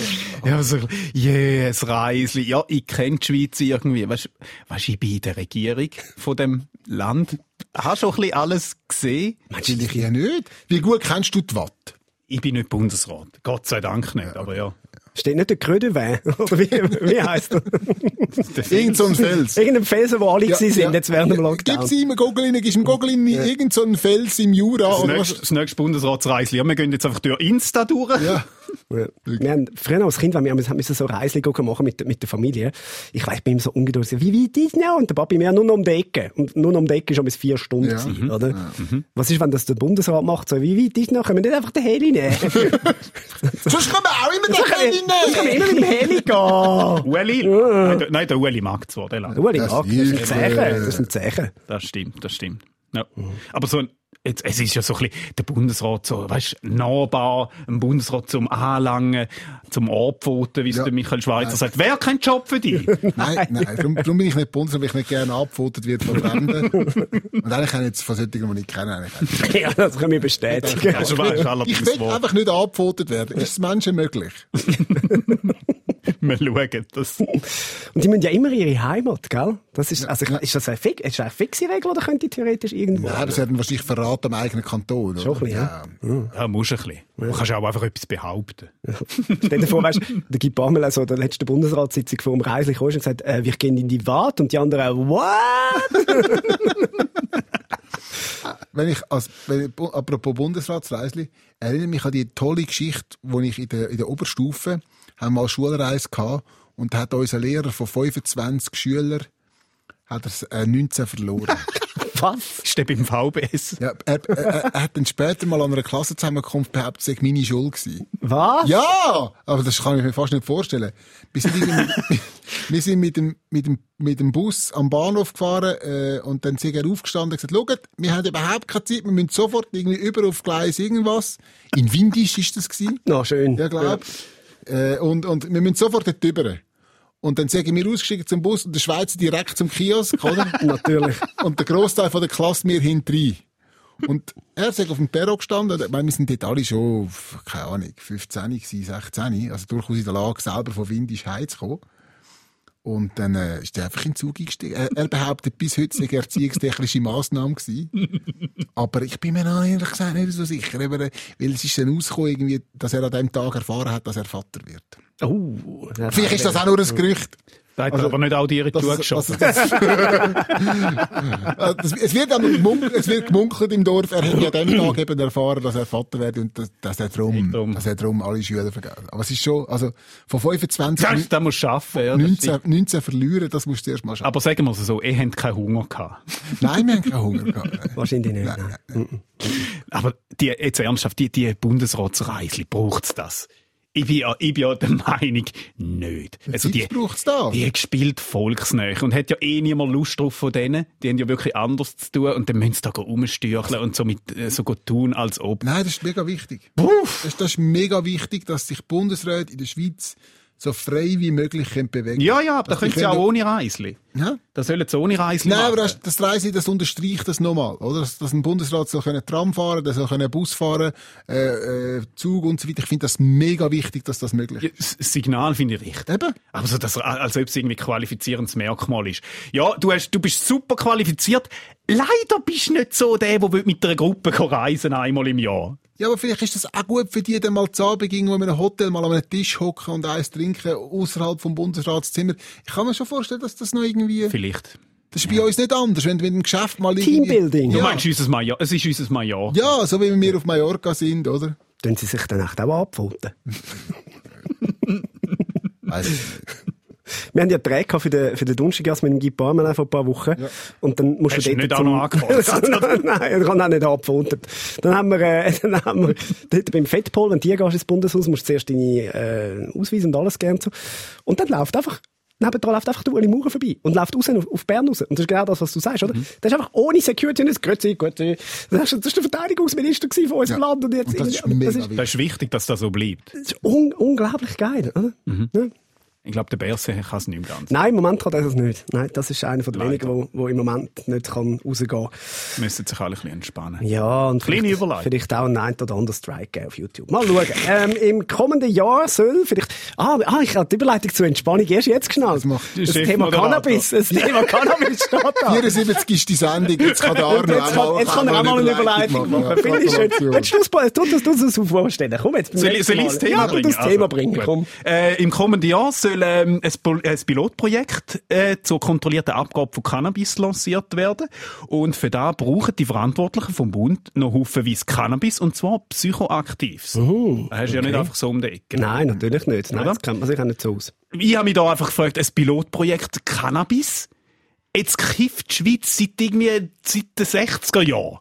Ja, so, yes, Reisli. Ja, ich kenne die Schweiz irgendwie. Weißt, weißt, ich bin in der Regierung von dem Land. Hast schon ein bisschen alles gesehen? Natürlich ja nicht. Wie gut kennst du die Watt? Ich bin nicht Bundesrat. Gott sei Dank nicht, aber ja. Steht nicht der Grödewin? Oder [laughs] wie, wie heisst er? [laughs] Irgend so ein Fels. Irgendein Felsen, wo alle ja, sind, ja. jetzt während dem Lockdown. Gib's ihm Gogel rein, gib's ihm Gogel rein, irgend so ein Fels im Jura. Das oder nächste, was? das nächste Bundesratsreisli. Ja, wir gehen jetzt einfach durch Insta durch. Ja. [laughs] Ja. Wir haben, früher als Kind, wenn wir, wir haben so Reisen machen mit, mit der Familie. Ich weiß, ich bin immer so ungeduldig. Wie weit ist noch? Und der Papi mir nur noch um die Ecke. Und nur noch um die Ecke schon bis vier Stunden Ja. gewesen, oder? Was ist, wenn das der Bundesrat macht? So, wie weit ist noch? Können wir nicht einfach den Heli nehmen? [laughs] Sonst können wir auch immer den Sonst Heli können wir nehmen. immer mit dem Heli gehen. [laughs] Ueli? Nein, der- Nein, der Ueli mag zwar, der lang. Ueli, Das ja, das ist ein Zeichen. Das ist ein Zeichen. Das stimmt, das stimmt. Ja. Aber so ein, jetzt, es ist ja so ein bisschen der Bundesrat so, weißt, nahbar, ein Bundesrat zum Anlangen, zum Abpfoten, wie es Ja. der Michael Schweizer sagt. Wer kein Job für dich? [laughs] Nein, nein, darum, darum bin ich nicht Bundesrat, weil ich nicht gerne abgefotet wird von Fremden. Und eigentlich kann ich jetzt von solchen, die ich nicht kenne, eigentlich. Ja, das können wir bestätigen. Also, Ich will einfach nicht abgefotet werden. Ist es Menschen möglich? [laughs] Wir schauen das. Und die müssen ja immer ihre Heimat, gell? Das ist, also, ist das eine, fix, ist eine fixe Regel oder könnte theoretisch irgendwo? Ja, das hätten wahrscheinlich verraten am eigenen Kanton. Oder? Schon ein bisschen, ja. Ja, musst ein bisschen. Du kannst auch einfach etwas behaupten. Stell dir vor, weißt, der Guy Parmelin so der letzten Bundesratssitzung vor dem Reisli kam und gesagt, äh, wir gehen in die Wart und die anderen, what? [laughs] Wenn ich, als, wenn, apropos Bundesratsreisli, erinnere mich an die tolle Geschichte, wo ich in der, in der Oberstufe, haben mal Schulreise gehabt, und hat unser Lehrer von 25 Schülern, hat er äh, 19 verloren. [laughs] Was? Ist der beim VBS? ja, er, er, er hat dann später mal an einer Klassenzusammenkunft behauptet, es sei meine Schuld gewesen. Was? Ja, aber das kann ich mir fast nicht vorstellen. Wir sind, irgendwie- [laughs] wir sind mit, dem, mit, dem, mit dem Bus am Bahnhof gefahren äh, und dann sind er aufgestanden und gesagt, schaut, wir haben überhaupt keine Zeit, wir müssen sofort irgendwie über auf Gleis irgendwas. In Windisch ist das gewesen. Na, schön. Ja, glaub. Äh, und, und wir müssen sofort dort rüber. Und dann sind wir ausgestiegen zum Bus und der Schweizer direkt zum Kiosk, oder? [laughs] Natürlich. Und der Großteil von der Klasse mir hinterher. Und er ist auf dem Perro gestanden. Ich meine, wir sind dort alle schon, keine Ahnung, 15, gewesen, 16. Also durchaus in der Lage, selber von Windisch heimzukommen. Und dann äh, ist er einfach in den Zug eingestiegen. Er, er behauptet, bis heute sei erziehungstechnische Massnahme gewesen. Aber ich bin mir noch ehrlich gesagt nicht so sicher. Aber, äh, weil es ist dann rausgekommen, irgendwie, dass er an dem Tag erfahren hat, dass er Vater wird. Oh, Vielleicht ist das auch nur ein Gerücht. Da hat Also, aber nicht auch die Das, Schuhe das, geschossen. das, [laughs] das, es wird aber gemunkelt, es wird gemunkelt im Dorf, er hat ja an dem [clears throat] Tag eben erfahren, dass er Vater wird und dass, dass er drum, Drum. dass er drum alle Schüler vergessen. Aber es ist schon, also, von 25, Das, das musst du schaffen. Ja, das 19, stimmt. 19 verlieren, das musst du erst mal schaffen. aber sagen wir es so, ihr habt keinen Hunger gehabt. Nein, wir haben keinen Hunger gehabt. [laughs] Wahrscheinlich nicht. Nein, nein. nein, nein. Aber die, jetzt ernsthaft, die, die Bundesratsreisli, braucht's das? Ich bin ja, ich bin ja der Meinung, nicht. Also die, braucht's das. die hat gespielt volksnäher und hat ja eh niemand Lust drauf von denen. Die haben ja wirklich anders zu tun und dann müssen sie da rumstürcheln und so mit, äh, so gut tun, als ob. Nein, das ist mega wichtig. Puff! Das, das ist mega wichtig, dass sich Bundesräte in der Schweiz so frei wie möglich können bewegen Ja, ja, aber da Dass können sie auch ohne Reisli. Ja? Da sollen sie ohne Reisli Nein, machen. aber das, das Reise, das unterstreicht das nochmal, oder? Dass, dass ein Bundesrat soll können Tram fahren, der soll können Bus fahren, äh, äh, Zug und so weiter. Ich finde das mega wichtig, dass das möglich ist. Das Signal finde ich richtig. Eben. Aber so, dass, als ob es irgendwie qualifizierendes Merkmal ist. Ja, du, hast, du bist super qualifiziert. Leider bist du nicht so der, der mit einer Gruppe reisen einmal im Jahr. Ja, aber vielleicht ist das auch gut für die, dann mal zu Abend irgendwo in einem Hotel mal an einem Tisch hocken und eins trinken, außerhalb vom Bundesratszimmer. Ich kann mir schon vorstellen, dass das noch irgendwie, Vielleicht. das ist bei uns nicht anders, wenn du mit dem Geschäft mal irgendwie... Teambuilding. Du Ja. meinst unser Major? Es ist unser Major. Ja, so wie wir auf Mallorca sind, oder? Tun sie sich dann echt auch abpfoten? [laughs] Weiss ich nicht. Wir haben ja gehabt für den, für den Donnerstag mit dem Guy Parmelin vor ein paar Wochen. Und dann musst Hast du du dort nicht auch noch? [laughs] Nein, er kann auch nicht abgefunden. Dann haben wir, äh, [laughs] dann haben wir dort beim Fettpol, wenn du hier gehst ins Bundeshaus, musst du zuerst deine äh, Ausweis und alles gern so. Und dann läuft einfach Nebendran läuft einfach der Uli Maurer vorbei und läuft raus auf, auf Bern raus. Und das ist genau das, was du sagst, oder? Mhm. Das ist einfach ohne Security und das Grüezi, Grüezi. Das ist, das ist der Verteidigungsminister von unserem Ja. Land und jetzt, Und das ist das ist, wichtig. Das ist wichtig, dass das so bleibt. das ist un unglaublich geil, oder? Mhm. Ja. Ich glaube, der Berse kann es nicht mehr ganz. Nein, im Moment kann er das nicht. Nein, das ist einer von den Leider. wenigen, wo, wo im Moment nicht kann rausgehen kann. Müssen sich alle ein bisschen entspannen. Ja, und Kleine vielleicht, Überleitung. vielleicht auch ein ein oder anderes Strike geben auf YouTube. Mal schauen. Ähm, Im kommenden Jahr soll vielleicht, ah, ah ich habe die Überleitung zur Entspannung erst jetzt geschnallt. Das macht- das Der Thema. Cannabis, das Thema Cannabis steht da. 74 ist die Sendung, jetzt kann der Arno Jetzt kann, jetzt kann er auch mal eine Überleitung machen. Finde ich schön. Willst du das, tu das, tu das so vorstellen? Komm jetzt. Soll, ich das Mal. Thema ja, bringen? du das Thema Also, bringen, komm. Äh, Im kommenden Jahr soll soll ähm, ein, ein Pilotprojekt äh, zur kontrollierten Abgabe von Cannabis lanciert werden. Und für da brauchen die Verantwortlichen vom Bund noch haufenweise Cannabis, und zwar psychoaktives. Uh, das hast du ja nicht einfach so um die Ecke. Nein, natürlich nicht. Nein, das kennt man sich auch nicht so aus. Ich habe mich da einfach gefragt, ein Pilotprojekt Cannabis? Jetzt kifft die Schweiz seit irgendwie seit den 60er Jahren.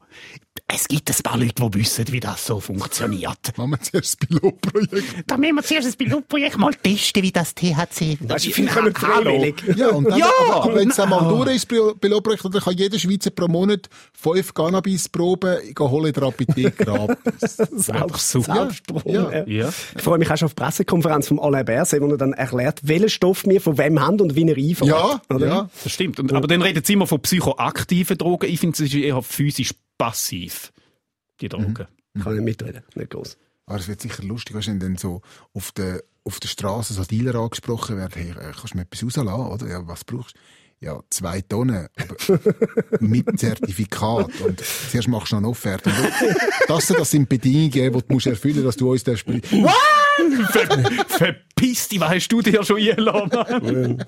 Es gibt ein paar Leute, die wissen, wie das so funktioniert. Machen wir zuerst das Pilotprojekt. Da müssen wir zuerst das Pilotprojekt mal testen, wie das THC... Du, viele kommen freiwillig. Ja, und dann, Ja, aber, aber wenn es einmal durch ist, das Pilotprojekt, dann kann jeder Schweizer pro Monat fünf Cannabisproben holen in der Apotheke [laughs] gratis. [laughs] Selbst, super. Selbstprobe. Ja. Ja. Ja. Ich freue mich auch schon auf die Pressekonferenz von Alain Berset, wo er dann erklärt, welchen Stoff wir von wem haben und wie er einfährt. Ja, Oder? ja. Das stimmt. Und, aber dann reden sie immer von psychoaktiven Drogen. Ich finde, es ist eher physisch passiv, die Drogen. Kann ich nicht mitreden, nicht groß. Aber es wird sicher lustig, wenn dann so auf der, auf der Straße so Dealer angesprochen werden, hey, äh, kannst du mir etwas rauslassen, oder? Ja, was brauchst du? Ja, zwei Tonnen, aber [laughs] mit Zertifikat. Und zuerst machst du noch eine Offerte. Und Das, das sind Bedingungen, die du musst erfüllen musst, dass du uns das Spiel... Ver Verpiss dich, was hast du dir schon eingeladen, Mann?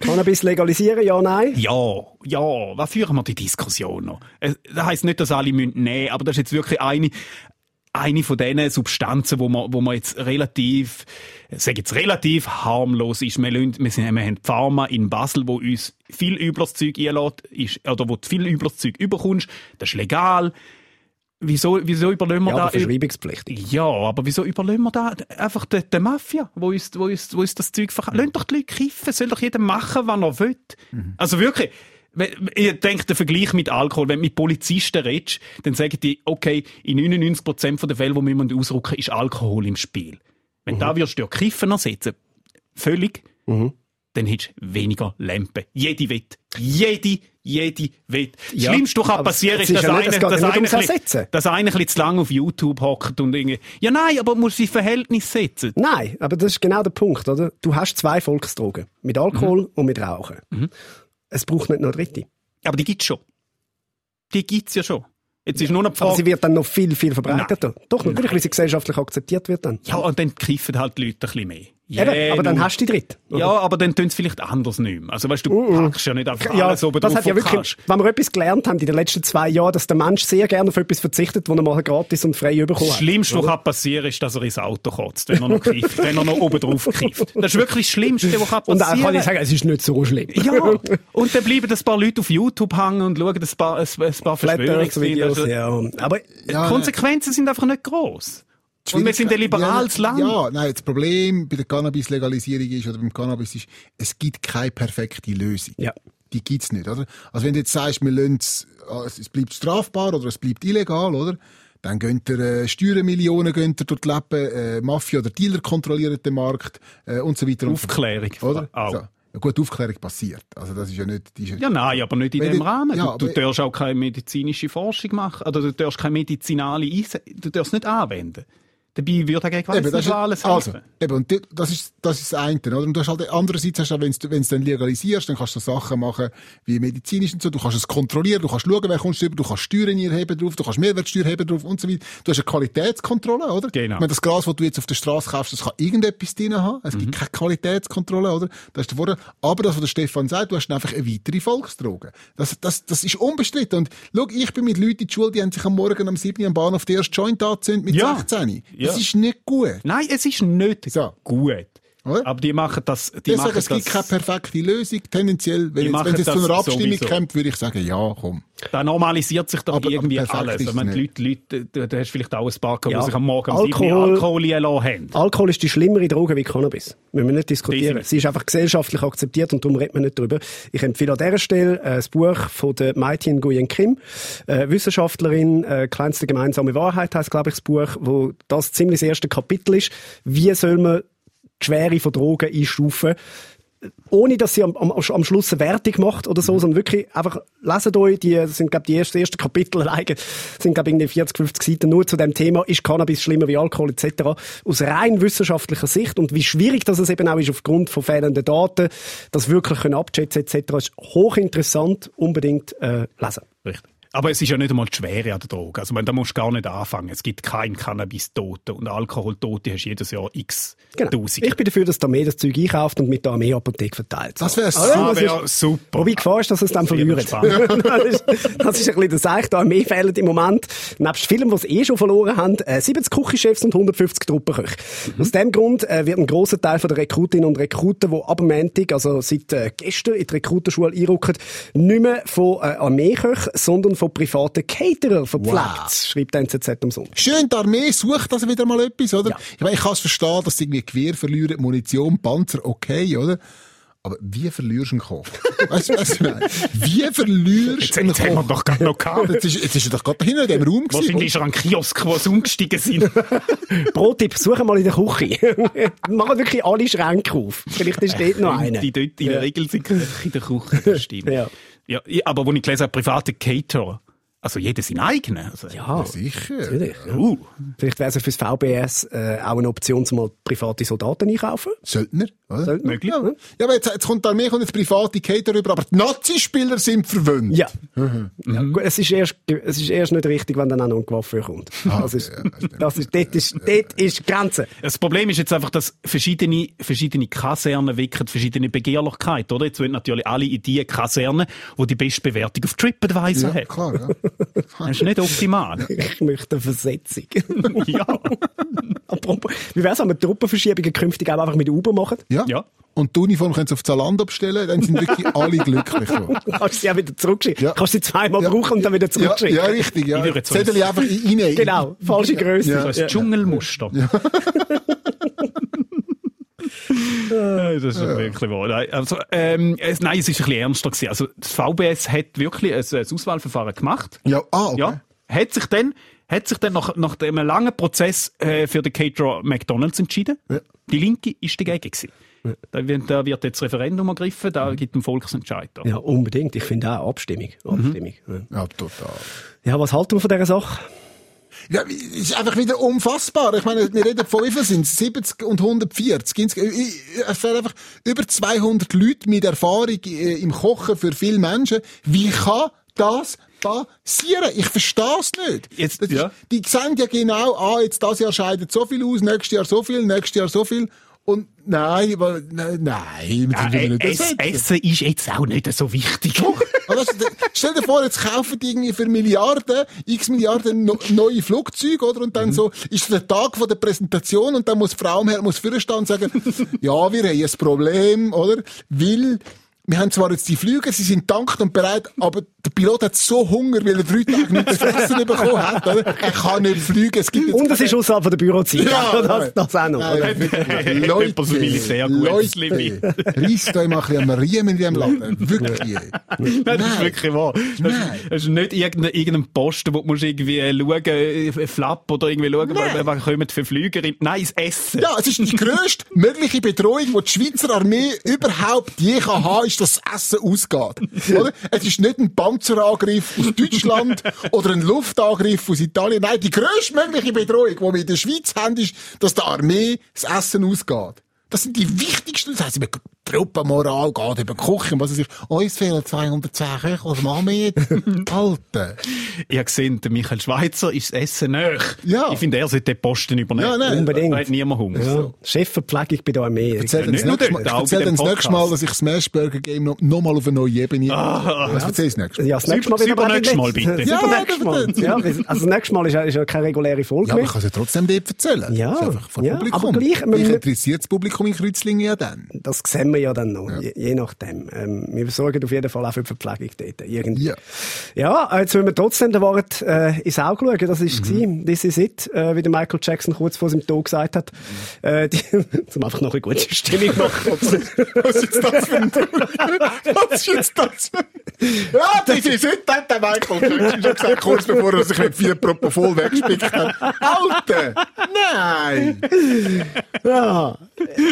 Cannabis legalisieren, ja, nein? Ja, ja, was führen wir die Diskussion noch? Das heisst nicht, dass alle müssen nehmen, aber das ist jetzt wirklich eine, eine von diesen Substanzen, wo man, wo man jetzt relativ, sage jetzt relativ harmlos ist. Wir, lassen- wir, sind, wir haben Pharma in Basel, wo uns viel übles Zeug einlädt, ist, oder wo du viel übles Zeug überkommst. Das ist legal. Wieso, wieso überlassen wir Ja, da... verschreibungspflichtig. Ja, aber wieso überlassen wir da einfach der, der Mafia, wo uns, wo, uns, wo uns das Zeug verkauft? Lasst doch die Leute kiffen, soll doch jeder machen, was er will. Also wirklich, ihr denkt, der Vergleich mit Alkohol, wenn du mit Polizisten redest, dann sagen die, okay, in 99% der Fälle, wo wir müssen ausrücken, ist Alkohol im Spiel. Wenn da wirst du ja Kiffen ersetzen, völlig, dann hättest du weniger Lampen. Jede Wett. Jede, jede Wett. Das Ja, Schlimmste, was kann passieren, ist, dass ja nicht- geht ja dass einer, bisschen- dass einer ein bisschen zu lange auf YouTube hockt und irgendwie, ja nein, aber muss sie Verhältnis setzen. Nein, aber das ist genau der Punkt, oder? Du hast zwei Volksdrogen. Mit Alkohol und mit Rauchen. Es braucht nicht noch eine dritte. Aber die gibt's schon. Die gibt's ja schon. Jetzt ist nur noch Aber sie wird dann noch viel, viel verbreiteter. Doch, natürlich, weil sie gesellschaftlich akzeptiert wird dann. ja, und dann kiffen halt die Leute ein bisschen mehr. Eben, aber dann hast du die dritte. oder? Ja, aber dann tun sie vielleicht anders nicht mehr. Also weißt du, du packst ja nicht einfach Ja, alles oben das drauf, hat ja was wirklich, wenn wir etwas gelernt haben in den letzten zwei Jahren, dass der Mensch sehr gerne auf etwas verzichtet, wo er mal gratis und frei bekommen Das hat. Schlimmste, was kann passieren ist, dass er ins Auto kotzt, wenn er noch kifft, wenn er noch oben drauf kifft. Das ist wirklich das Schlimmste, was kann Und dann kann ich sagen, es ist nicht so schlimm. Ja, [laughs] und dann bleiben ein paar Leute auf YouTube hängen und schauen ein paar, ein, ein paar Verschwörungsvideos. ja. Aber Die Ja, Konsequenzen sind einfach nicht groß. Und wir sind ein liberales ja, Land. Ja, nein, das Problem bei der Cannabis-Legalisierung ist, oder beim Cannabis ist, es gibt keine perfekte Lösung. Ja. Die gibt's nicht, oder? Also wenn du jetzt sagst, wir äh, es es bleibt strafbar oder es bleibt illegal, oder? Dann gönnt ihr äh, Steuermillionen gönnt ihr dort leben, äh, Mafia oder Dealer kontrollieren den Markt äh, und so weiter. und so. Aufklärung. Oder? Auch. So. Ja, gut, Aufklärung passiert. Also das ist ja nicht... Die ist Ja, nein, aber nicht in dem Rahmen. ja, du, darfst auch keine medizinische Forschung machen. Oder du darfst keine medizinale Einse du darfst nicht anwenden. Dabei würde er gegen Eben, das alles also, helfen. eben, und das ist, das ist das eine, oder? Und du hast halt, andererseits hast du, wenn du, wenn du dann legalisierst, dann kannst du Sachen machen, wie medizinisch und so. Du kannst es kontrollieren, du kannst schauen, wer kommst drüber, du kannst Steuern erheben drauf, du kannst Mehrwertsteuer heben drauf und so weiter. Du hast eine Qualitätskontrolle, oder? Genau. Meine, das Gras, das du jetzt auf der Straße kaufst, das kann irgendetwas drin haben. Es Mhm. gibt keine Qualitätskontrolle, oder? Das ist der Vorteil. Aber das, was der Stefan sagt, du hast einfach eine weitere Volksdroge. Das, das, das ist unbestritten. Und schau, ich bin mit Leuten in die Schule, die haben sich am Morgen am 7. Uhr am Bahnhof den ersten Joint angezündet mit Ja. 16. Ja. Das ist nicht gut. Nein, es ist nicht So. gut. Oder? Aber die machen das, die Ich machen sage, es gibt keine perfekte Lösung. Tendenziell, wenn, jetzt, wenn es jetzt zu einer Abstimmung sowieso. kommt, würde ich sagen, ja, komm. da normalisiert sich doch Aber- irgendwie aber alles. ist Ich meine, die Leute, Leute, du, du hast vielleicht auch ein paar, gehabt, Ja. die sich am Morgen um 7 Uhr Alkohol- Alkohol einlassen haben. Alkohol ist die schlimmere Droge wie Cannabis. Müssen wir nicht diskutieren. Definitiv. Sie ist einfach gesellschaftlich akzeptiert und darum redet man nicht drüber. Ich empfehle an dieser Stelle äh, das Buch von der Maitien Nguyen Kim, äh, Wissenschaftlerin, äh, kleinste gemeinsame Wahrheit heißt, glaube ich, das Buch, wo das ziemlich das erste Kapitel ist. Wie soll man die Schwere von Drogen einstufen? ohne dass sie am, am, am Schluss eine Wertung macht oder so, sondern wirklich einfach, leset euch, die, sind, glaube die ersten, ersten Kapitel [laughs] alleine, sind, glaube irgendwie 40, 50 Seiten nur zu dem Thema, ist Cannabis schlimmer wie Alkohol etc. Aus rein wissenschaftlicher Sicht und wie schwierig das es eben auch ist aufgrund von fehlenden Daten, das wirklich können abschätzen etc. ist hochinteressant, unbedingt äh, lesen. Richtig. Aber es ist ja nicht einmal die Schwere an der Droge. Also, man, da musst du gar nicht anfangen. Es gibt kein Cannabis-Tote und Alkoholtote hast jedes Jahr x Genau. Tausende. Ich bin dafür, dass die Armee das Zeug einkauft und mit der Armeeapotheke verteilt. Das wäre Oder? Ah, ist- super. Wobei die Gefahr ist, dass es dann verlieren. entspannt. [laughs] das, ist, das ist ein bisschen das Eich. Die Armee fehlt im Moment, nebst vielen, die sie eh schon verloren haben, äh, 70 Küchenchefs und 150 Truppenköche. Mhm. Aus dem Grund äh, wird ein grosser Teil von der Rekrutinnen und Rekruten, die ab dem Montag, also seit äh, gestern in die Rekrutenschule einrücken, nicht mehr von äh, Armeeköchen, sondern von privaten Caterer verpflegt, Wow. schreibt die NZZ am Sonntag. Schön, die Armee sucht also wieder mal etwas, oder? Ja. Ich, meine, ich kann es verstehen, dass sie irgendwie Gewehr verlieren, Munition, Panzer, okay, oder? Aber wie verlierst du einen Kopf? [laughs] Weißt du, was ich meine? Wie verlierst Jetzt, du einen jetzt haben wir Kopf? doch gerade noch gehabt. Jetzt ist, jetzt ist er doch gerade hinten in dem Raum gewesen. Wahrscheinlich ist er ein Kiosk, wo sie umgestiegen sind. [laughs] Pro-Tipp, suchen mal in der Küche. [laughs] Machen wirklich alle Schränke auf. Vielleicht ist dort noch einer. Die dort in der Regel sind in der Küche, das stimmt. Ja. Ja, aber wo ich gelesen habe, private Caterer, also jeder sein eigenen. Also, Ja, Sicher. natürlich. Ja. Uh, Vielleicht wäre es ja fürs VBS äh, auch eine Option, zum mal private Soldaten einkaufen. Söldner, oder? Söldner, möglich. Ja, Ja, aber jetzt, jetzt kommt die Armee, kommt jetzt private Cater rüber, aber die Nazi-Spieler sind verwöhnt. ja. [laughs] ja gut, es, ist erst, es ist erst nicht richtig, wenn dann auch noch eine Waffe kommt. das ist, das ist, dort ist, dort ist die Grenze. Das Problem ist jetzt einfach, dass verschiedene, verschiedene Kasernen wecken verschiedene Begehrlichkeiten, oder? Jetzt wollen natürlich alle in die Kaserne, die die beste Bewertung auf TripAdvisor Ja, hat. klar, ja. Das ist nicht optimal. [laughs] Ich möchte eine Versetzung. [laughs] ja. Apropos, wie wäre es, wenn wir Truppenverschiebungen künftig auch einfach mit Uber machen? Ja. Ja. Und die Uniform können sie auf Zalando bestellen, dann sind wirklich alle glücklich. [laughs] Kannst du sie auch wieder zurückschicken. Ja. Kannst du sie zweimal Ja. brauchen und dann wieder Ja, zurückschicken. ja, richtig, ja. Jetzt so Zettel ein- einfach rein. Genau, falsche Größe. Ja. So ein Dschungelmuster. Ja, das ist wirklich wahr. Nein, Also, ähm, es, nein, es ist ein bisschen ernster gewesen. Also, das VBS hat wirklich ein, ein Auswahlverfahren gemacht. Ja, ah, okay. Ja. Hat sich dann, hat sich dann nach, nach dem langen Prozess äh, für den Caterer McDonalds entschieden. Ja. Die Linke ist dagegen gewesen. Da, wird, da wird jetzt Referendum ergriffen, da gibt ein Volksentscheid. Da. Ja, unbedingt. Ich finde auch Abstimmung. Abstimmung. Ja. Ja, total. ja, was halten wir von dieser Sache? Ja, ist einfach wieder unfassbar. Ich meine, wir reden von wie viel sind 70 und 140. Ins- ich- ich- Es wären einfach über 200 Leute mit Erfahrung äh, im Kochen für viele Menschen. Wie kann das passieren? Ich verstehe es nicht. Jetzt- ist, ja. Die sehen ja genau, ah, jetzt das Jahr scheidet so viel aus, nächstes Jahr so viel, nächstes Jahr so viel. Und nein, weil- nein, nein, wir Ja, äh, nicht es. Essen ist jetzt auch nicht so wichtig. Aber du, stell dir vor, jetzt kaufen die irgendwie für Milliarden, x Milliarden no, neue Flugzeuge, oder? Und dann Mhm. so, ist der Tag von der Präsentation und dann muss Frau am Herd muss und sagen, [laughs] ja, wir haben ein Problem, oder? Weil, wir haben zwar jetzt die Flüge, sie sind tankt und bereit, aber der Pilot hat so Hunger, weil er drei Tage nichts zu essen bekommen hat, oder? Er kann nicht fliegen, es gibt Und es ist außerhalb von der Bürozeit. Ja, [laughs] das, das auch noch. Nein, nein, Leute, [laughs] Militär gut, das Limit? Reißt euch mal ein bisschen am Riemen in diesem Laden. Wirklich. Nein, das ist wirklich wahr. Das das ist nicht irgendein, irgendein Posten, wo du musst irgendwie äh, schauen, äh, Flap oder irgendwie schauen, Nein. was kommen für Flüger in. Nein, das Essen. Ja, es ist die grösste mögliche Bedrohung, die die Schweizer Armee überhaupt je kann haben, ist, dass das Essen ausgeht. Oder? Es ist nicht ein Panzerangriff aus Deutschland [laughs] oder ein Luftangriff aus Italien. Nein, die grösste mögliche Bedrohung, die wir in der Schweiz haben, ist, dass der Armee das Essen ausgeht. Das sind die wichtigsten, das heisst, über Truppenmoral geht, über Küche und was es ist. Uns fehlen 210 Köche, was machen wir jetzt? [laughs] Alter. Ich habe gesehen, der Michael Schweizer ist das Essen nach. Ja. Ich finde, er sollte den Posten übernehmen. Ja, nein. Unbedingt. Da hat niemand Hunger. Ja. Chefverpflegung bei der Armee. Erzähl nicht dir nur das nächste Mal, auch erzähl bei dir dem das nächste Mal, Podcast. dass ich das Smashburger Game noch, noch mal auf eine neue Ebene. das erzähl ich das nächste Mal. Ja, das nächste Mal Das wieder nicht. Mal, bitte. Das Ja, übernächste Mal. das- Ja, also das nächste Mal ist ja, ist ja keine reguläre Folge Ja, aber ich kann es ja trotzdem dort erzählen. Ja, Das ist einfach vor ja, Publikum. aber gleich, Mich interessiert das Publikum in Kreuzlingen ja dann. Das sehen wir ja dann noch, je, je nachdem. Ähm, wir sorgen auf jeden Fall auch für die Verpflegung dort. Irgendwie. Ja. Ja, jetzt müssen wir trotzdem der Wahrheit äh, ins Auge schauen. Das ist Mhm. es. This is it, äh, wie der Michael Jackson kurz vor seinem Tod gesagt hat. Mhm. Äh, die, zum [laughs] einfach noch eine gute Stimmung machen. [laughs] Was ist jetzt das für ein Was ist jetzt das für ein Ja, das ist heute hat der Michael Jackson schon gesagt, kurz bevor er sich mit vier Propofol weggespickt hat. Alter! Nein! ja.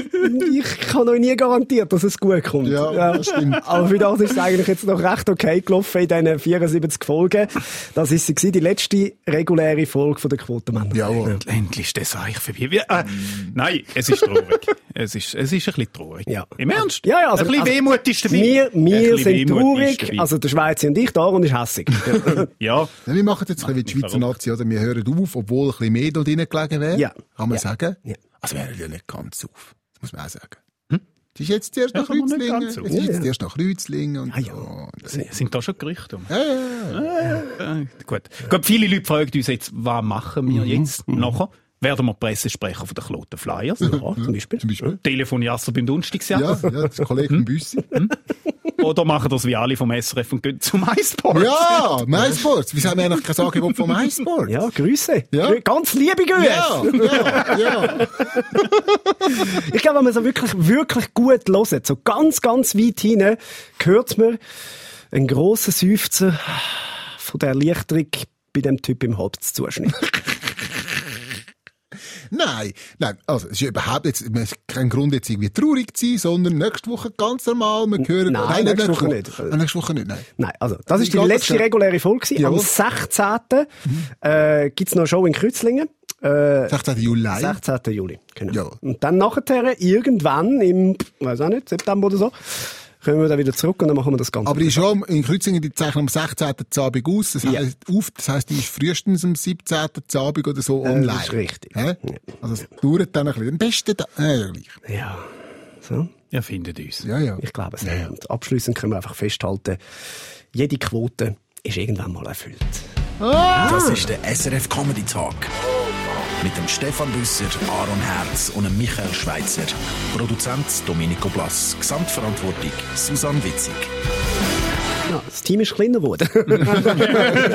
[laughs] ich kann euch nie garantiert, dass es gut kommt. Ja, das stimmt. Aber für das ist es eigentlich jetzt noch recht okay gelaufen in diesen 74 Folgen. Das ist sie die letzte reguläre Folge von der Quotenmänner. Jawohl. Endlich ist das eigentlich vorbei. Wie, äh, nein, es ist traurig. es, ist, es ist ein bisschen traurig. Ja. Im Ernst? Ja, ja, also, ein bisschen also, Wehmut ist dabei. Wir, wir sind traurig, also der Schweizer und ich, Daron ist hässig. [laughs] ja. Ja, wir machen jetzt ein bisschen wie die Schweizer. Nazi, oder? Wir hören auf, obwohl ein bisschen mehr da drin gelegen wäre. Ja. Kann man Ja. sagen. Ja. Also wir hören ja nicht ganz auf. Das muss man auch sagen. Es ist jetzt erst Ja, nach ganz auf. Es ist Ja, jetzt ja. erst nach Kreuzlingen und Ah, ja. so. Sind da schon Gerüchte um? Ja, ja, ja. Äh, gut. gut. Viele Leute fragen uns jetzt, was machen Mhm. wir jetzt nachher? Werden wir Pressesprecher von der Kloten Flyers? ja, zum Beispiel. Zum Beispiel. Telefoniaster beim Dunstig Ja, ja, das ist Kollege vom Büssi. Oder machen das wie alle vom SRF und gehen zum MySport? Ja, MySports. Wieso haben wir eigentlich kein Angebot von MySports? Ja, Grüße. Ja. Ganz liebe Grüße. Ja, ja, ja. [laughs] Ich glaube, wenn man so wirklich, wirklich gut hört, so ganz, ganz weit hinein, hört man einen grossen Seufzer von der Erleichterung bei dem Typ im Hauptzuschnitt. Nein, nein, also, es ist überhaupt jetzt, man kein Grund jetzt irgendwie traurig zu sein, sondern nächste Woche ganz normal, wir hören, Nein, nächste Woche nicht. Ah, nächste Woche nicht, nein. Nein, also, das ist die letzte das reguläre Folge. gewesen. Am Jawohl. 16. Äh, gibt's noch eine Show in Kreuzlingen. Äh, 16. Juli. 16. Juli, genau. Ja. Und dann nachher, irgendwann im, weiß auch nicht, September oder so, kommen wir dann wieder zurück und dann machen wir das Ganze. Aber die Show in Kreuzlingen, die zeichnen am 16. Zabend aus. Das Ja. heisst, auf, das heisst, die ist frühestens am 17. Zabend oder so online. das ist richtig. Hä? Also, es dauert dann ein bisschen. Am besten, da, äh, ja, gleich. ja. So. Ihr findet uns. Ja, ja. Ich glaube es. Und abschließend können wir einfach festhalten, jede Quote ist irgendwann mal erfüllt. Das ist der SRF Comedy Talk. Mit dem Stefan Büsser, Aaron Herz und dem Michael Schweitzer. Produzent Domenico Blass. Gesamtverantwortung Susanne Witzig. Ja, das Team ist kleiner geworden. [laughs]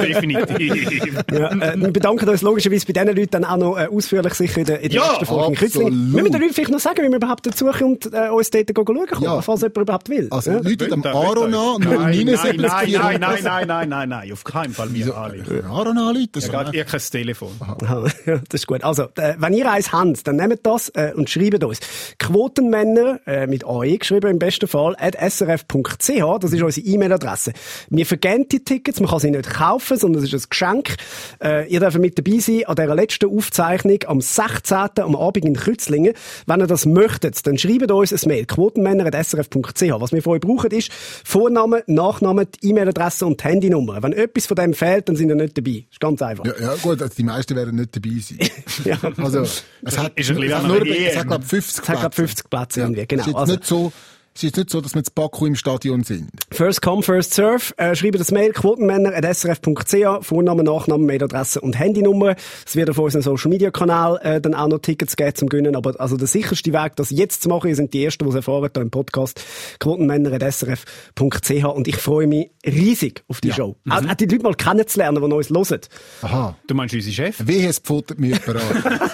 Definitiv. ja, äh, wir bedanken uns logischerweise bei diesen Leuten dann auch noch äh, ausführlich sicher in der, in der Ja, nächsten Folge absolut. Wir müssen den Leuten vielleicht noch sagen, wie man überhaupt dazu kommt, äh, uns dort schauen kann, Ja. falls jemand überhaupt will. Also, ja. Leute am Aaron an, Nein, nein, 079 nein, nein, nein, nein, nein, nein, nein, auf keinen Fall wir alle. Aaron an, das Ja, ihr kein Telefon. Aha, [laughs] ja, das ist gut. Also, äh, wenn ihr eins habt, dann nehmt das äh, und schreibt uns. Quotenmänner, äh, mit AI geschrieben im besten Fall, at srf.ch, das ist unsere E-Mail-Adresse. Wir vergeben die Tickets, man kann sie nicht kaufen, sondern es ist ein Geschenk. Äh, ihr dürft mit dabei sein an dieser letzten Aufzeichnung am 16. am Abend in Kreuzlingen. Wenn ihr das möchtet, dann schreibt uns ein Mail, quotenmänner.srf.ch. Was wir von euch brauchen ist Vorname, Nachname, E-Mail-Adresse und Handynummer. Wenn etwas von dem fehlt, dann sind ihr nicht dabei. Ist ganz einfach. Ja, ja, gut, also die meisten werden nicht dabei sein. [laughs] Ja. Also, es hat, Ist ein es hat, nur, es hat EM. glaub, 50 Es hat gerade 50 Plätze irgendwie, genau. Es ist jetzt Also, nicht so, es ist nicht so, dass wir zu Baku im Stadion sind. first come, first serve. Äh, schreibt das Mail quotenmänner.srf.ch, Vorname, Nachname, Mailadresse und Handynummer. Es wird auf unserem Social Media Kanal äh, dann auch noch Tickets geben zum Gewinnen. Aber also der sicherste Weg, das jetzt zu machen, sind die Ersten, die es erfahren hier im Podcast. quotenmänner.srf.ch und ich freue mich riesig auf die Show. Auch, auch die Leute mal kennenzulernen, die uns hören. Aha. Du meinst unsere Chef? Wehe, es pfotet mich [laughs] jemand an.